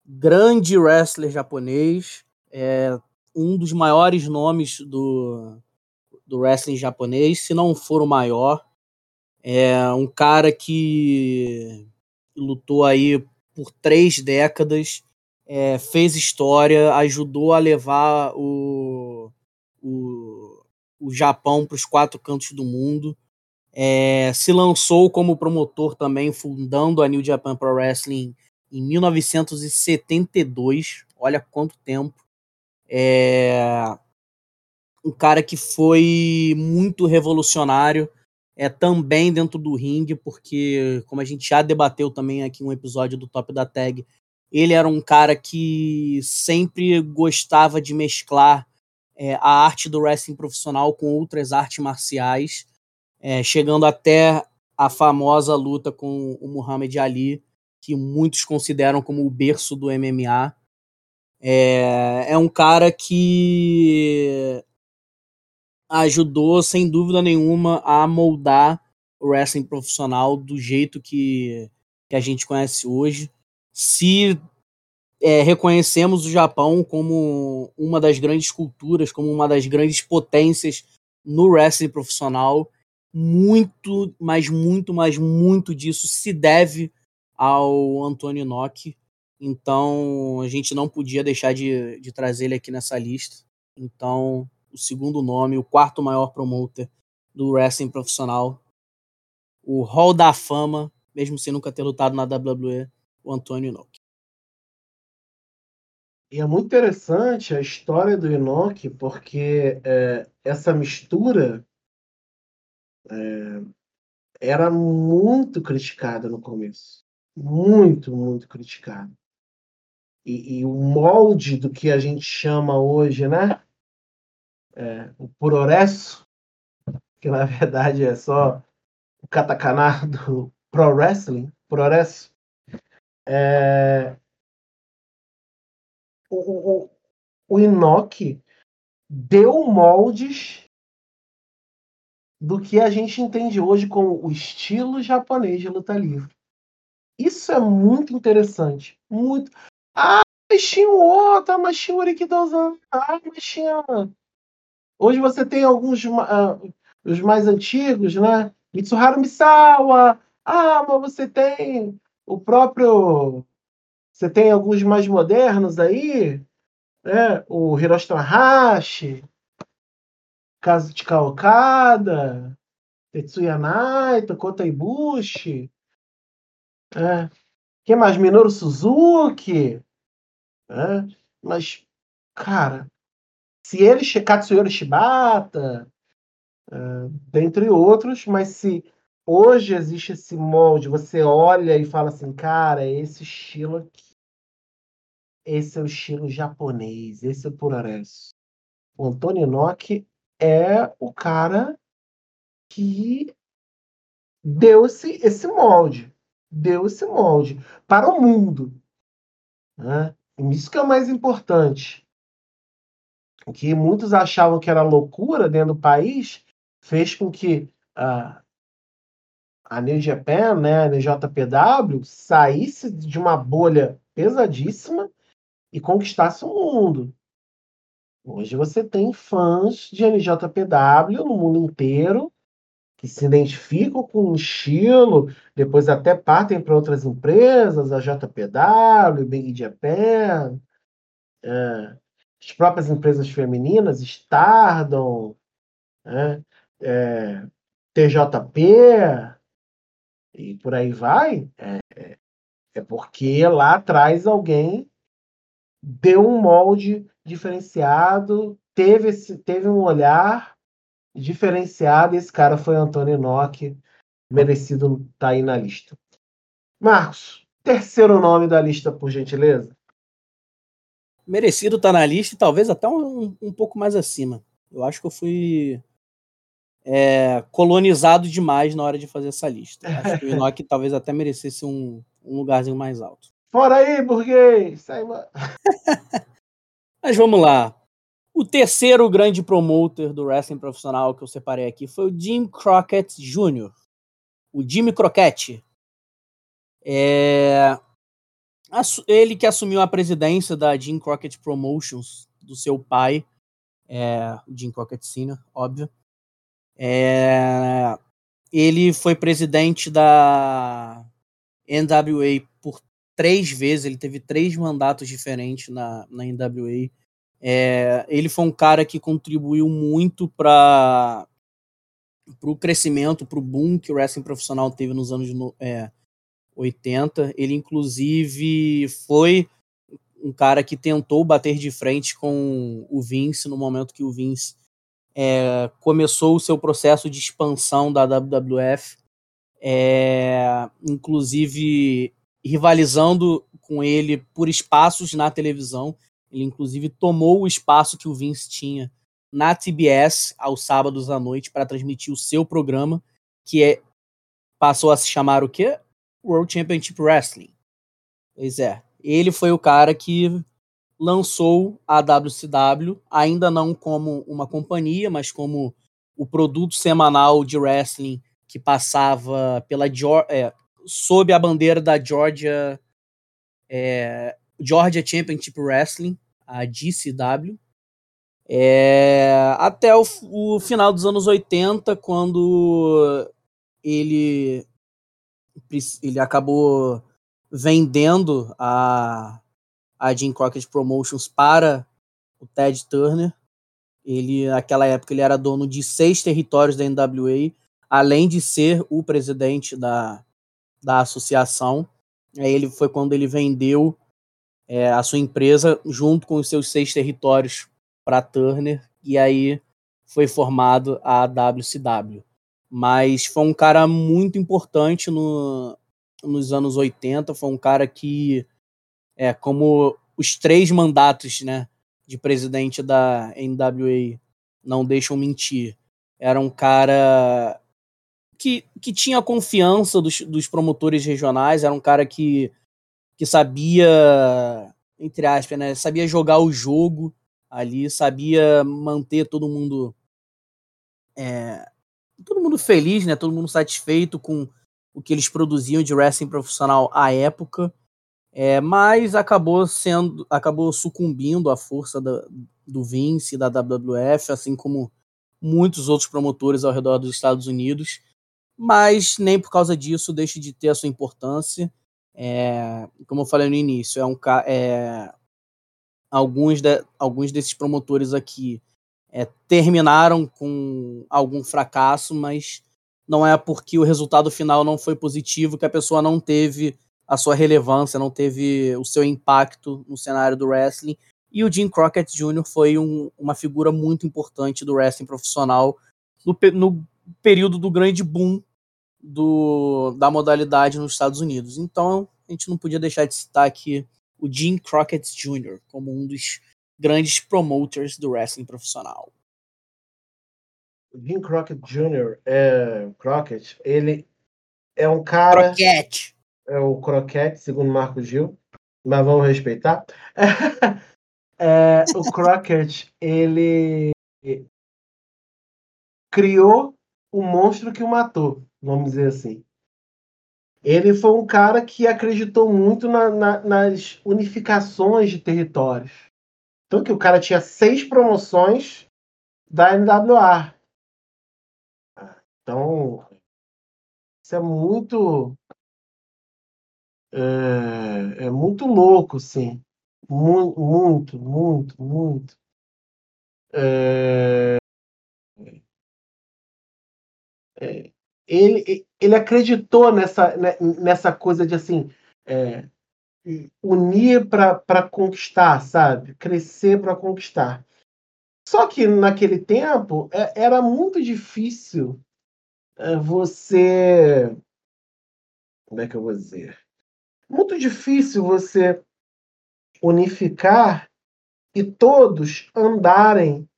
Grande wrestler japonês, é um dos maiores nomes do, do wrestling japonês, se não for o maior. É um cara que lutou aí por três décadas, é, fez história, ajudou a levar o, o, o Japão para os quatro cantos do mundo. É, se lançou como promotor também, fundando a New Japan Pro Wrestling em 1972. Olha quanto tempo. É um cara que foi muito revolucionário é também dentro do ringue, porque como a gente já debateu também aqui um episódio do Top da Tag, ele era um cara que sempre gostava de mesclar é, a arte do wrestling profissional com outras artes marciais, é, chegando até a famosa luta com o Muhammad Ali, que muitos consideram como o berço do MMA. É, é um cara que ajudou, sem dúvida nenhuma, a moldar o wrestling profissional do jeito que, que a gente conhece hoje. Se é, reconhecemos o Japão como uma das grandes culturas, como uma das grandes potências no wrestling profissional, muito, mas muito, mas muito disso se deve ao Antônio Inoki. Então a gente não podia deixar de, de trazer ele aqui nessa lista. Então, o segundo nome, o quarto maior promoter do wrestling profissional, o Hall da Fama, mesmo sem nunca ter lutado na WWE, o Antônio Inoki. E é muito interessante a história do Inoki, porque é, essa mistura é, era muito criticada no começo. Muito, muito criticada. e, e, o molde do que a gente chama hoje, né? É, o puroresso, que na verdade é só o katakana do pro wrestling, puroresso. É, o, o, o Inoki deu moldes do que a gente entende hoje como o estilo japonês de luta livre. Isso é muito interessante. Muito. Ah, mas tinha o outro, mas tinha o. Ah, mas tinha. Hoje você tem alguns. Uh, os mais antigos, né? Mitsuharu Misawa. Ah, mas você tem o próprio. Você tem alguns mais modernos aí, né? O Hiroshi Tanahashi, Kazuchika Okada, Tetsuya Naito, Kota Ibushi. É. Quem mais? Minoru Suzuki. É. Mas, cara, se ele, Katsuyori Shibata, é, dentre outros, mas se hoje existe esse molde, você olha e fala assim, cara, esse estilo aqui, esse é o estilo japonês, esse é o Puraresu. O Antônio Inoki é o cara que deu esse, esse molde deu esse molde para o mundo. Né? Isso que é o mais importante. Que muitos achavam que era loucura dentro do país fez com que a, a New Japan, né, a NJPW, saísse de uma bolha pesadíssima e conquistasse o mundo. Hoje você tem fãs de NJPW no mundo inteiro que se identificam com o estilo, depois até partem para outras empresas, a JPW, Big Japan, é, as próprias empresas femininas, Stardom, é, é, TJP, e por aí vai, é, é porque lá atrás alguém deu um molde diferenciado, teve, esse, teve um olhar diferenciado. Esse cara foi Antônio Inoki, merecido estar tá aí na lista. Marcos, terceiro nome da lista, por gentileza. Merecido estar tá na lista e talvez até um, um pouco mais acima. Eu acho que eu fui é, colonizado demais na hora de fazer essa lista. Acho que o Inoki talvez até merecesse um, um lugarzinho mais alto. Fora aí, burguês! Sai, Mas vamos lá. O terceiro grande promoter do wrestling profissional que eu separei aqui foi o Jim Crockett Jr., o Jimmy Crockett. É... Ele que assumiu a presidência da Jim Crockett Promotions, do seu pai, é... Jim Crockett Sr., óbvio. É... Ele foi presidente da NWA por três vezes, ele teve três mandatos diferentes na, na NWA é, ele foi um cara que contribuiu muito para o crescimento, para o boom que o wrestling profissional teve nos anos é, 80. Ele, inclusive, foi um cara que tentou bater de frente com o Vince no momento que o Vince é, começou o seu processo de expansão da WWF, é, inclusive rivalizando com ele por espaços na televisão. Ele, inclusive, tomou o espaço que o Vince tinha na TBS aos sábados à noite para transmitir o seu programa, que é passou a se chamar o quê? World Championship Wrestling. Pois é. Ele foi o cara que lançou a WCW, ainda não como uma companhia, mas como o produto semanal de wrestling que passava pela é, sob a bandeira da Georgia é, Georgia Championship Wrestling, a GCW, é, até o, o, final dos anos 80, quando ele, ele acabou vendendo a, a Jim Crockett Promotions para o Ted Turner. Ele, naquela época, ele era dono de seis territórios da NWA, além de ser o presidente da, da associação. Aí ele foi quando ele vendeu é, a sua empresa junto com os seus seis territórios para Turner e aí foi formado a WCW. Mas foi um cara muito importante no, nos anos 80, foi um cara que, é, como os três mandatos, né, de presidente da NWA não deixam mentir. Era um cara que, que tinha confiança dos, dos promotores regionais, era um cara que, que sabia, entre aspas, né, sabia jogar o jogo ali, sabia manter todo mundo é, todo mundo feliz, né, todo mundo satisfeito com o que eles produziam de wrestling profissional à época. É, mas acabou sendo, acabou sucumbindo à força da, do Vince, da WWF, assim como muitos outros promotores ao redor dos Estados Unidos. Mas nem por causa disso deixa de ter a sua importância. É, como eu falei no início, é um é, alguns, de, alguns desses promotores aqui é, terminaram com algum fracasso, mas não é porque o resultado final não foi positivo que a pessoa não teve a sua relevância, não teve o seu impacto no cenário do wrestling. E o Jim Crockett Jr. foi um, uma figura muito importante do wrestling profissional no, no período do grande boom do, da modalidade nos Estados Unidos. Então, a gente não podia deixar de citar aqui o Jim Crockett Jr. como um dos grandes promoters do wrestling profissional. Jim Crockett Jr., é, Crockett, ele é um cara. Crockett é o croquete, segundo Marco Gil, mas vamos respeitar. é, o Crockett, ele criou o monstro que o matou, vamos dizer assim. Ele foi um cara que acreditou muito na, na, nas unificações de territórios. Então que o cara tinha seis promoções da NWA. Então, isso é muito é, é muito louco, sim. Muito, muito, muito, muito. É, é, ele, ele acreditou nessa, né, nessa coisa de assim é, unir para conquistar, sabe? Crescer para conquistar. Só que naquele tempo é, era muito difícil é, você. Como é que eu vou dizer? muito difícil você unificar e todos andarem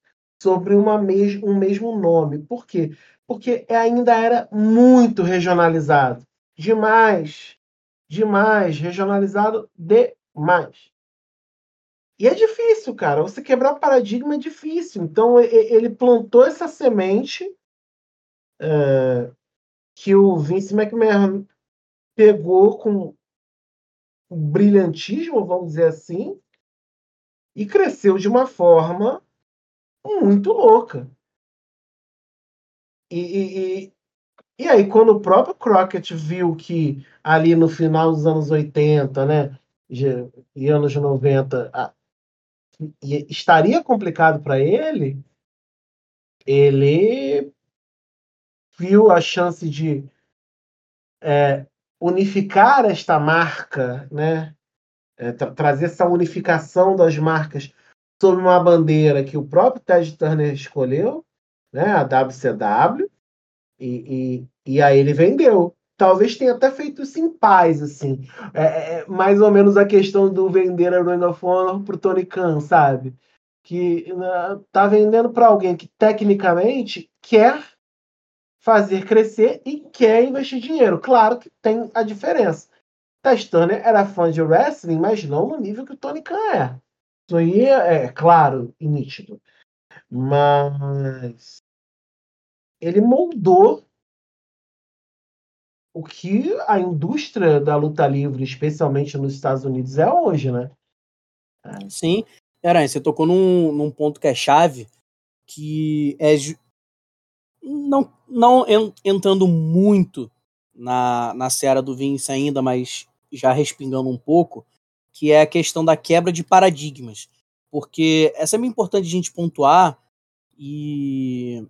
sobre uma mes um mesmo nome. Por quê? Porque ainda era muito regionalizado. Demais. Demais. Regionalizado demais. E é difícil, cara. Você quebrar paradigma é difícil. Então, ele plantou essa semente uh, que o Vince McMahon pegou com brilhantismo, vamos dizer assim, e cresceu de uma forma muito louca. E, e, e, aí, quando o próprio Crockett viu que ali no final dos anos 80, né, e anos 90, a, estaria complicado para ele, ele viu a chance de é, unificar esta marca, né? É, tra trazer essa unificação das marcas sob uma bandeira que o próprio Ted Turner escolheu, né? A WCW, e, e, e aí ele vendeu. Talvez tenha até feito isso em paz, assim. É, é, é mais ou menos a questão do vender a Ring of Honor pro Tony Khan, sabe? Que né, tá vendendo para alguém que tecnicamente quer fazer crescer e quer investir dinheiro. Claro que tem a diferença. Turner era fã de wrestling, mas não no nível que o Tony Khan é. Isso aí é, é claro e nítido. Mas ele moldou o que a indústria da luta livre, especialmente nos Estados Unidos, é hoje, né? Sim. Aranha, você tocou num, num ponto que é chave, que é não, não entrando muito na, na seara do Vince ainda, mas já respingando um pouco, que é a questão da quebra de paradigmas. Porque é sempre importante a gente pontuar e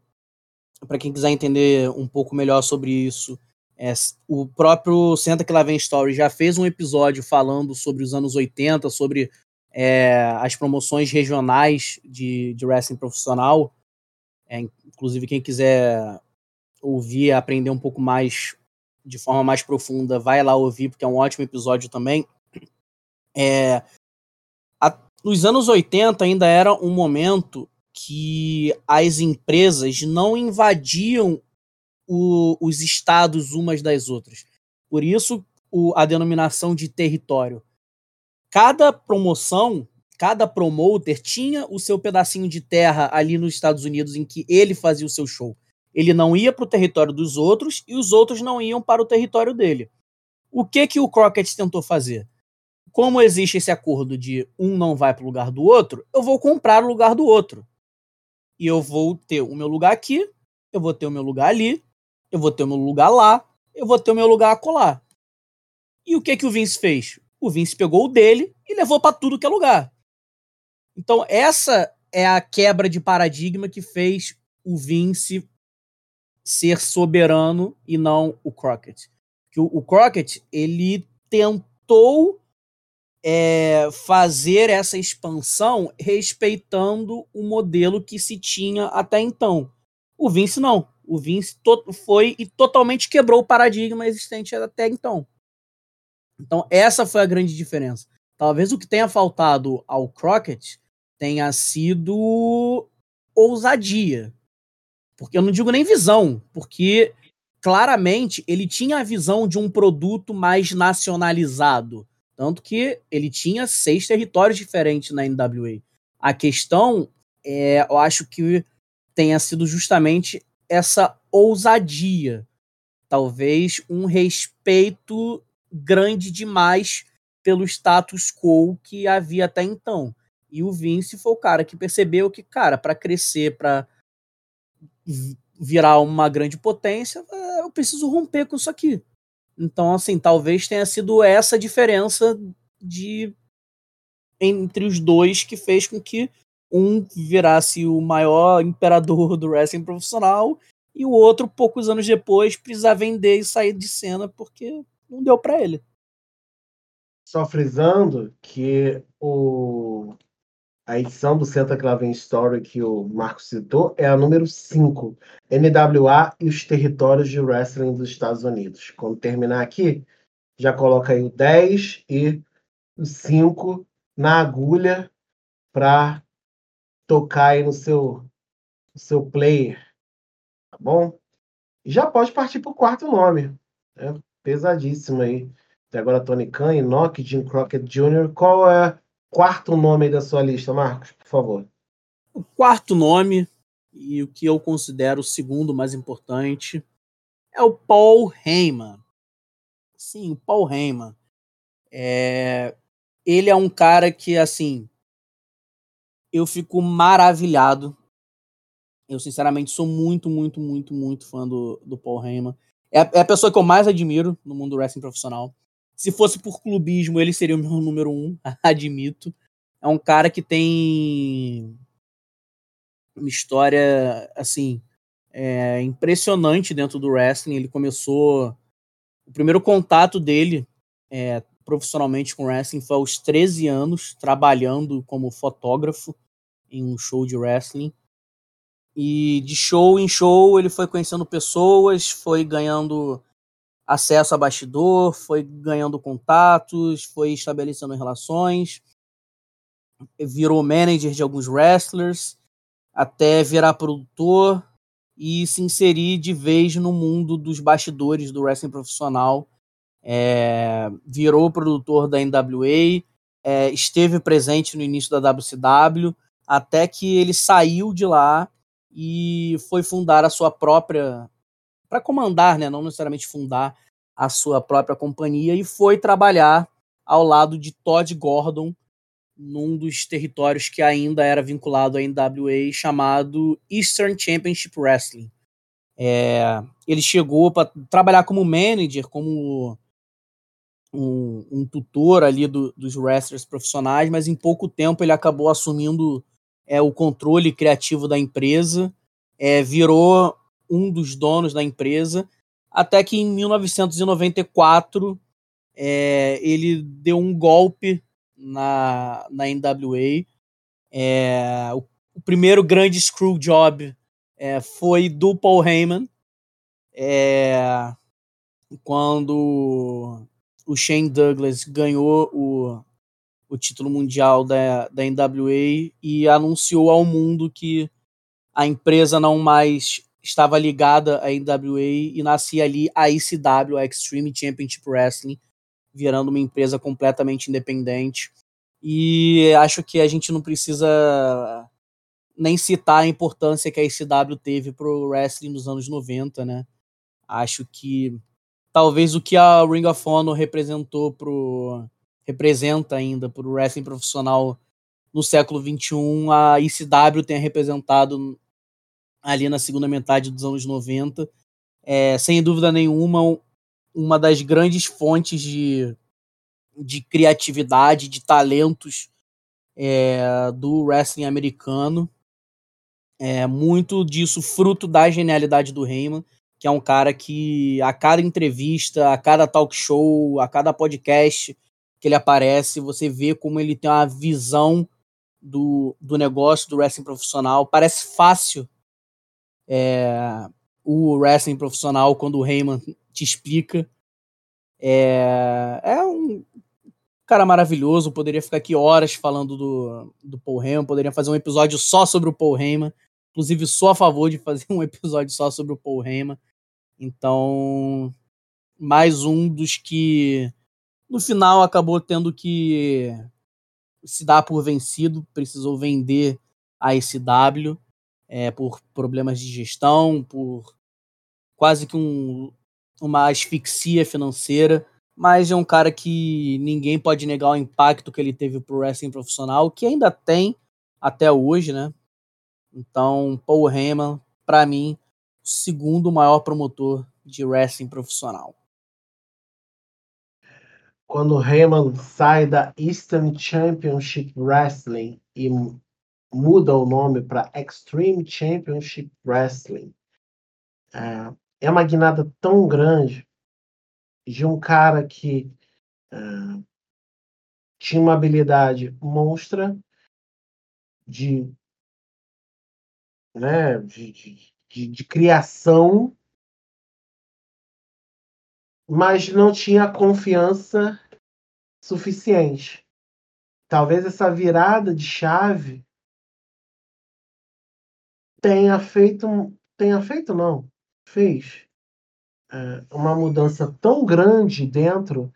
para quem quiser entender um pouco melhor sobre isso, é, o próprio Senta Que Lá Vem Story já fez um episódio falando sobre os anos 80, sobre é, as promoções regionais de, de wrestling profissional. É, inclusive, quem quiser ouvir, aprender um pouco mais de forma mais profunda, vai lá ouvir, porque é um ótimo episódio também. É, nos anos 80 ainda era um momento que as empresas não invadiam o, os estados umas das outras. Por isso, o, a denominação de território. Cada promoção, cada promoter tinha o seu pedacinho de terra ali nos Estados Unidos em que ele fazia o seu show. Ele não ia para o território dos outros e os outros não iam para o território dele. O que que o Crockett tentou fazer? Como existe esse acordo de um não vai para o lugar do outro, eu vou comprar o lugar do outro. E eu vou ter o meu lugar aqui, eu vou ter o meu lugar ali, eu vou ter o meu lugar lá, eu vou ter o meu lugar acolá. E o que que o Vince fez? O Vince pegou o dele e levou para tudo que é lugar. Então essa é a quebra de paradigma que fez o Vince ser soberano e não o Crockett. Que o, o Crockett ele tentou é, fazer essa expansão respeitando o modelo que se tinha até então. O Vince não. O Vince foi e totalmente quebrou o paradigma existente até então. Então essa foi a grande diferença. Talvez o que tenha faltado ao Crockett tenha sido ousadia. Porque eu não digo nem visão, porque claramente ele tinha a visão de um produto mais nacionalizado. Tanto que ele tinha seis territórios diferentes na NWA. A questão, é, eu acho que tenha sido justamente essa ousadia. Talvez um respeito grande demais pelo status quo que havia até então. E o Vince foi o cara que percebeu que, cara, para crescer, para virar uma grande potência, eu preciso romper com isso aqui. Então, assim, talvez tenha sido essa diferença de entre os dois que fez com que um virasse o maior imperador do wrestling profissional e o outro, poucos anos depois, precisar vender e sair de cena porque não deu para ele. Só frisando que o a edição do Santa Claven Story que o Marco citou é a número 5, NWA e os territórios de wrestling dos Estados Unidos. Quando terminar aqui, já coloca aí o 10 e o 5 na agulha para tocar aí no seu, no seu player, tá bom? E já pode partir para o quarto nome, né? pesadíssimo aí. Até agora Tony Khan, Enoch, Jim Crockett Jr. Qual é quarto nome da sua lista, Marcos, por favor. O quarto nome, e o que eu considero o segundo mais importante, é o Paul Heyman. Sim, o Paul Heyman. É... Ele é um cara que, assim, eu fico maravilhado. Eu, sinceramente, sou muito, muito, muito, muito fã do, do Paul Heyman. É a, é a pessoa que eu mais admiro no mundo do wrestling profissional. Se fosse por clubismo, ele seria o meu número um, admito. É um cara que tem uma história, assim, é, impressionante dentro do wrestling. Ele começou. O primeiro contato dele é, profissionalmente com wrestling foi aos 13 anos, trabalhando como fotógrafo em um show de wrestling. E de show em show ele foi conhecendo pessoas, foi ganhando acesso a bastidor, foi ganhando contatos, foi estabelecendo relações, virou manager de alguns wrestlers, até virar produtor e se inserir de vez no mundo dos bastidores do wrestling profissional. É, virou produtor da NWA, é, esteve presente no início da WCW, até que ele saiu de lá e foi fundar a sua própria para comandar, né, não necessariamente fundar a sua própria companhia e foi trabalhar ao lado de Todd Gordon num dos territórios que ainda era vinculado à NWA chamado Eastern Championship Wrestling. É, ele chegou para trabalhar como manager, como um, um tutor ali do, dos wrestlers profissionais, mas em pouco tempo ele acabou assumindo é, o controle criativo da empresa, é, virou um dos donos da empresa, até que em 1994 é, ele deu um golpe na, na NWA. É, o, o, primeiro grande screw job é, foi do Paul Heyman, é, quando o Shane Douglas ganhou o o título mundial da, da NWA e anunciou ao mundo que a empresa não mais estava ligada à NWA e nascia ali a ECW, a Extreme Championship Wrestling, virando uma empresa completamente independente. E acho que a gente não precisa nem citar a importância que a ECW teve para o wrestling nos anos 90, né? Acho que talvez o que a Ring of Honor representou pro representa ainda para o wrestling profissional no século 21, a ECW tenha representado ali na segunda metade dos anos 90. É, sem dúvida nenhuma, uma das grandes fontes de, de criatividade, de talentos é, do wrestling americano. É, muito disso fruto da genialidade do Heyman, que é um cara que a cada entrevista, a cada talk show, a cada podcast que ele aparece, você vê como ele tem uma visão do, do negócio do wrestling profissional. Parece fácil é, o wrestling profissional quando o Heyman te explica. É, é um cara maravilhoso, poderia ficar aqui horas falando do, do Paul Heyman, poderia fazer um episódio só sobre o Paul Heyman. Inclusive, sou a favor de fazer um episódio só sobre o Paul Heyman. Então, mais um dos que no final acabou tendo que se dar por vencido, precisou vender a SW é, por problemas de gestão, por quase que um, uma asfixia financeira, mas é um cara que ninguém pode negar o impacto que ele teve pro wrestling profissional, que ainda tem até hoje, né? Então, Paul Heyman, para mim, o segundo maior promotor de wrestling profissional. Quando Heyman sai da Eastern Championship Wrestling e muda o nome para Extreme Championship Wrestling. É, é uma guinada tão grande de um cara que é, tinha uma habilidade monstra de, né, de, de, de, de criação, mas não tinha confiança suficiente. Talvez essa virada de chave tenha feito, tenha feito não, fez é, uma mudança tão grande dentro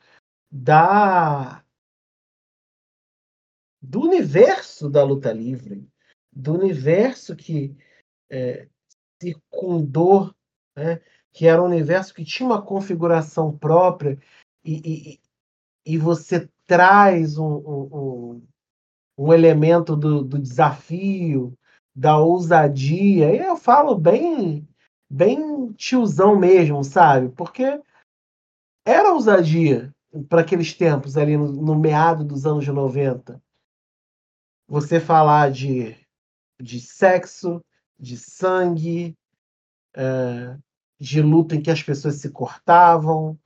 da do universo da luta livre, do universo que é, circundou, né, que era um universo que tinha uma configuração própria e, e, e você traz um, um, um elemento do, do desafio, da ousadia. E eu falo bem, bem tiozão mesmo, sabe? Porque era ousadia para aqueles tempos ali no, no, meado dos anos 90. Você falar de, de sexo, de sangue, é, de luta em que as pessoas se cortavam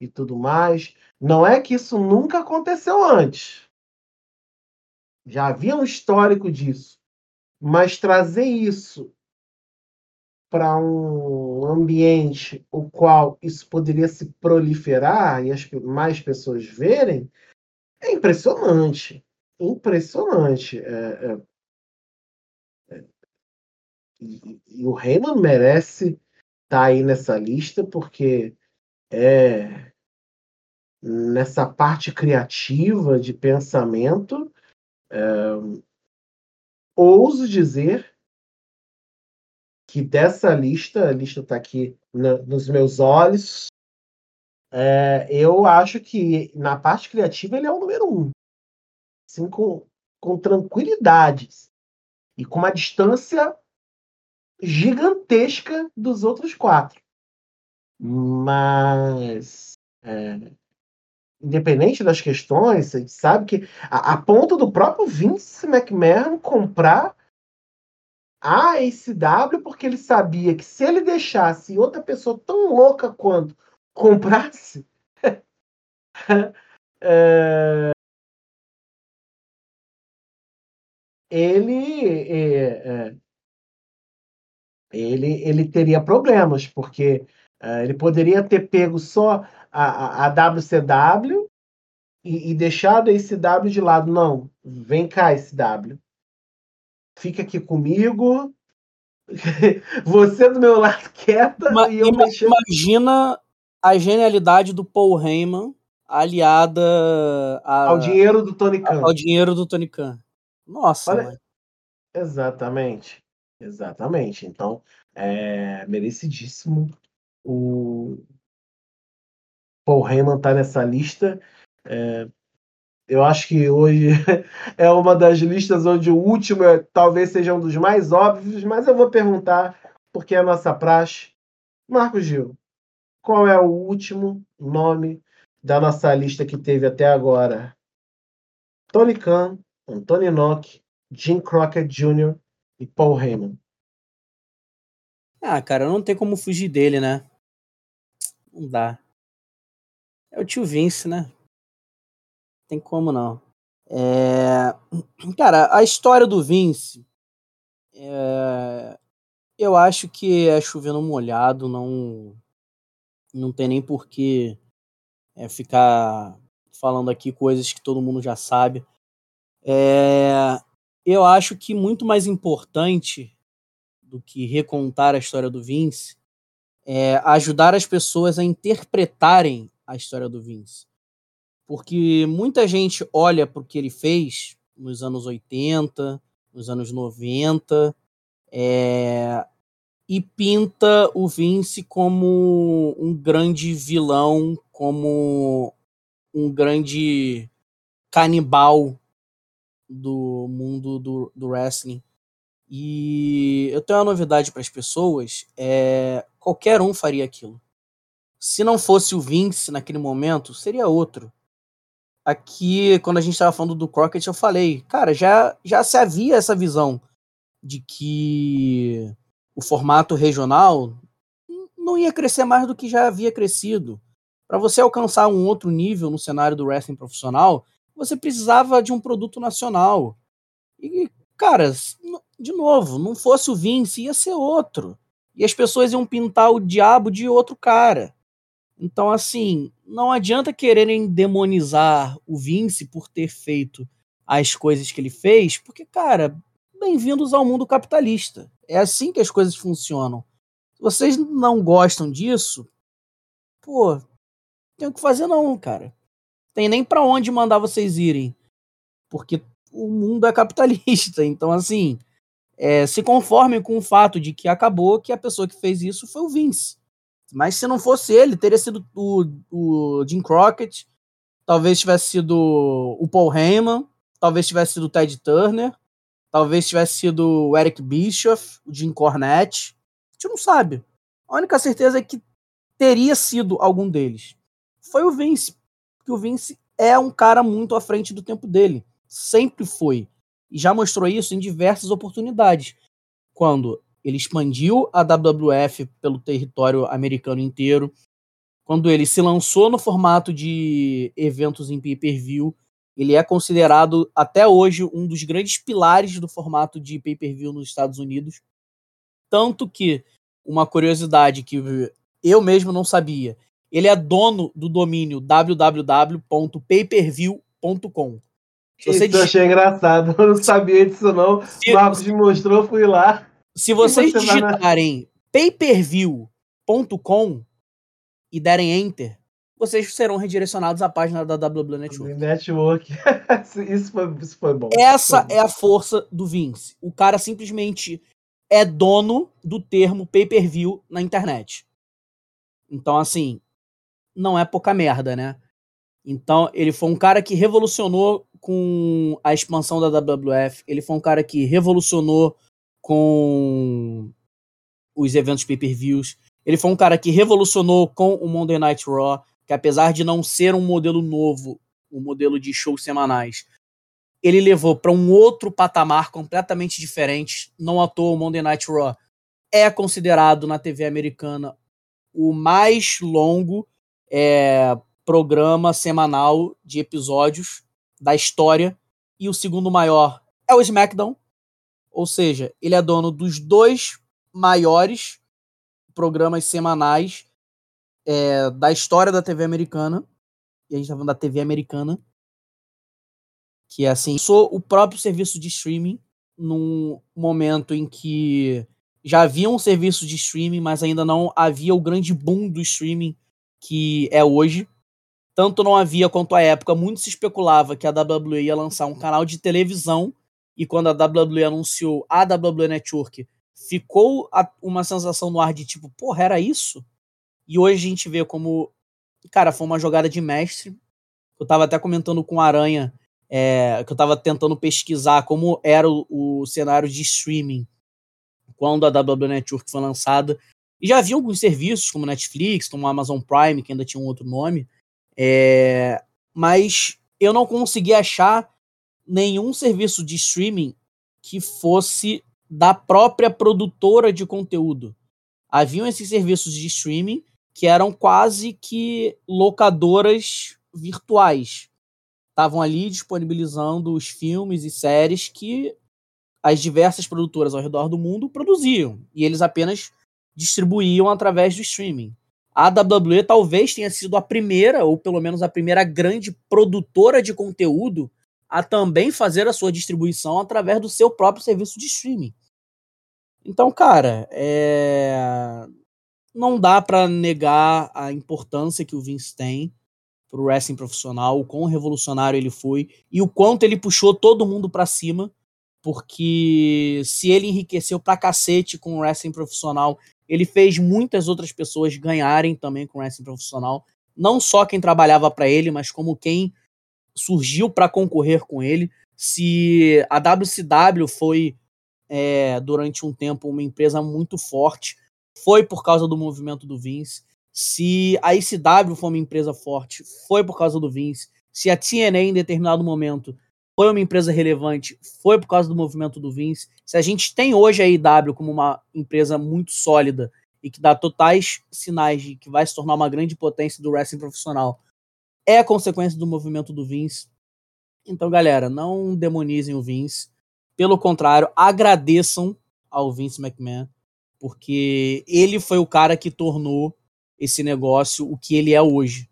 e tudo mais. Não é que isso nunca aconteceu antes. Já havia um histórico disso. Mas trazer isso para um ambiente o qual isso poderia se proliferar e as mais pessoas verem é impressionante. Impressionante. É, é, é, e, e, o Heyman merece estar tá aí nessa lista porque é nessa parte criativa de pensamento é, ouso dizer que dessa lista, a lista está aqui nos meus olhos, é, eu acho que na parte criativa ele é o número um. Assim, com, com tranquilidade e com uma distância gigantesca dos outros quatro. Mas é, independente das questões, a gente sabe que a, a ponto do próprio Vince McMahon comprar a ACW porque ele sabia que se ele deixasse outra pessoa tão louca quanto comprasse, é, ele, é, é, ele ele teria problemas porque é, ele poderia ter pego só a, a, WCW e, e deixado esse W de lado. Não, vem cá, esse W. Fica aqui comigo. Você do meu lado quieta Ma- e eu ima- mexendo. Imagina a genialidade do Paul Heyman aliada a- Ao dinheiro do Tony Khan. ao dinheiro do Tony Khan. Nossa, Olha-. Exatamente. Exatamente. Então, é merecidíssimo o Paul Heyman tá nessa lista. É, eu acho que hoje é uma das listas onde o último é- talvez seja um dos mais óbvios, mas eu vou perguntar, porque é a nossa praxe. Marcos Gil, qual é o último nome da nossa lista que teve até agora? Tony Khan, Anthony Nock, Jim Crockett Jr. e Paul Heyman. Ah, cara, não tem como fugir dele, né? Não dá. É o tio Vince, né? Tem como não. É... Cara, a história do Vince. é, Eu acho que é chovendo molhado, não. Não tem nem por que é, ficar falando aqui coisas que todo mundo já sabe. É... Eu acho que muito mais importante do que recontar a história do Vince é ajudar as pessoas a interpretarem a história do Vince. Porque muita gente olha para o que ele fez nos anos 80, nos anos 90, é, e pinta o Vince como um grande vilão, como um grande canibal do mundo do, do wrestling. E eu tenho uma novidade para as pessoas: é, qualquer um faria aquilo. Se não fosse o Vince naquele momento, seria outro. Aqui, quando a gente estava falando do Crockett, eu falei, cara, já, já se havia essa visão de que o formato regional não ia crescer mais do que já havia crescido. Para você alcançar um outro nível no cenário do wrestling profissional, você precisava de um produto nacional. E, cara, de novo, não fosse o Vince, ia ser outro. E as pessoas iam pintar o diabo de outro cara. Então, assim, não adianta quererem demonizar o Vince por ter feito as coisas que ele fez, porque, cara, bem-vindos ao mundo capitalista. É assim que as coisas funcionam. Se vocês não gostam disso, pô, tem o que fazer não, cara. Tem nem para onde mandar vocês irem. Porque o mundo é capitalista. Então, assim, é, se conformem com o fato de que acabou que a pessoa que fez isso foi o Vince. Mas se não fosse ele, teria sido o, o Jim Crockett, talvez tivesse sido o Paul Heyman, talvez tivesse sido o Ted Turner, talvez tivesse sido o Eric Bischoff, o Jim Cornette. A gente não sabe. A única certeza é que teria sido algum deles. Foi o Vince. Porque o Vince é um cara muito à frente do tempo dele. Sempre foi. E já mostrou isso em diversas oportunidades. Quando ele expandiu a WWF pelo território americano inteiro. Quando ele se lançou no formato de eventos em pay-per-view, ele é considerado até hoje um dos grandes pilares do formato de pay-per-view nos Estados Unidos. Tanto que, uma curiosidade que eu mesmo não sabia, ele é dono do domínio www.payperview.com. Isso eu achei engraçado, eu não sabia disso não. O Marcos me mostrou, fui lá. Se vocês você digitarem payperview.com e derem enter, vocês serão redirecionados à página da WW Network. Network. isso, foi, isso foi bom. Essa foi é a força do Vince. O cara simplesmente é dono do termo pay-per-view na internet. Então, assim, não é pouca merda, né? Então, ele foi um cara que revolucionou com a expansão da WWF. Ele foi um cara que revolucionou com os eventos pay-per-views. Ele foi um cara que revolucionou com o Monday Night Raw, que apesar de não ser um modelo novo, um modelo de shows semanais, ele levou para um outro patamar completamente diferente. Não à toa o Monday Night Raw é considerado na TV americana o mais longo é, programa semanal de episódios da história e o segundo maior é o SmackDown, ou seja, ele é dono dos dois maiores programas semanais é, da história da TV americana. E a gente tá falando da TV americana. Que assim, sou o próprio serviço de streaming num momento em que já havia um serviço de streaming, mas ainda não havia o grande boom do streaming que é hoje. Tanto não havia quanto à época, muito se especulava que a WWE ia lançar um canal de televisão, e quando a WWE anunciou a WWE Network, ficou uma sensação no ar de tipo, porra, era isso? E hoje a gente vê como, cara, foi uma jogada de mestre. Eu tava até comentando com a Aranha, é, que eu tava tentando pesquisar como era o, o cenário de streaming quando a WWE Network foi lançada. E já havia alguns serviços, como Netflix, como Amazon Prime, que ainda tinha um outro nome. É, mas eu não consegui achar nenhum serviço de streaming que fosse da própria produtora de conteúdo. Haviam esses serviços de streaming que eram quase que locadoras virtuais. Estavam ali disponibilizando os filmes e séries que as diversas produtoras ao redor do mundo produziam. E eles apenas distribuíam através do streaming. A WWE talvez tenha sido a primeira, ou pelo menos a primeira grande produtora de conteúdo a também fazer a sua distribuição através do seu próprio serviço de streaming. Então, cara, é... não dá para negar a importância que o Vince tem pro wrestling profissional, o quão revolucionário ele foi e o quanto ele puxou todo mundo para cima, porque se ele enriqueceu pra cacete com o wrestling profissional, ele fez muitas outras pessoas ganharem também com o wrestling profissional, não só quem trabalhava para ele, mas como quem surgiu para concorrer com ele. Se a WCW foi é, durante um tempo uma empresa muito forte, foi por causa do movimento do Vince. Se a ICW foi uma empresa forte, foi por causa do Vince. Se a TNA em determinado momento foi uma empresa relevante, foi por causa do movimento do Vince. Se a gente tem hoje a IW como uma empresa muito sólida e que dá totais sinais de que vai se tornar uma grande potência do wrestling profissional, é consequência do movimento do Vince. Então, galera, não demonizem o Vince. Pelo contrário, agradeçam ao Vince McMahon, porque ele foi o cara que tornou esse negócio o que ele é hoje.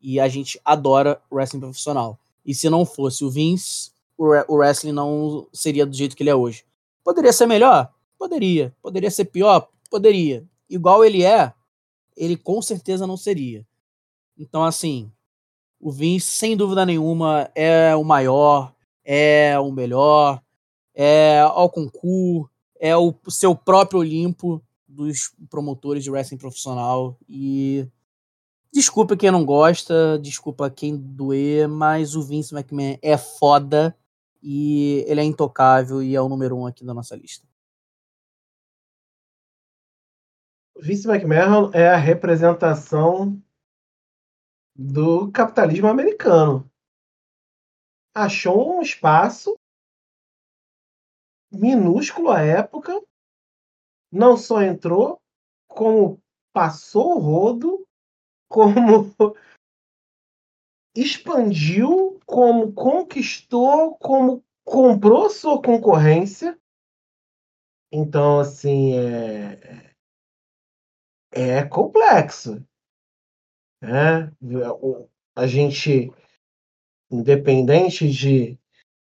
E a gente adora wrestling profissional. E se não fosse o Vince, o wrestling não seria do jeito que ele é hoje. Poderia ser melhor? Poderia. Poderia ser pior? Poderia. Igual ele é, ele com certeza não seria. Então, assim, o Vince, sem dúvida nenhuma, é o maior, é o melhor, é ao concurso, é o seu próprio Olimpo dos promotores de wrestling profissional. E desculpa quem não gosta, desculpa quem doer, mas o Vince McMahon é foda e ele é intocável e é o número um aqui da nossa lista. Vince McMahon é a representação do capitalismo americano. Achou um espaço minúsculo à época, não só entrou, como passou o rodo, como expandiu, como conquistou, como comprou sua concorrência. Então, assim, é, é complexo. Né? A gente, independente de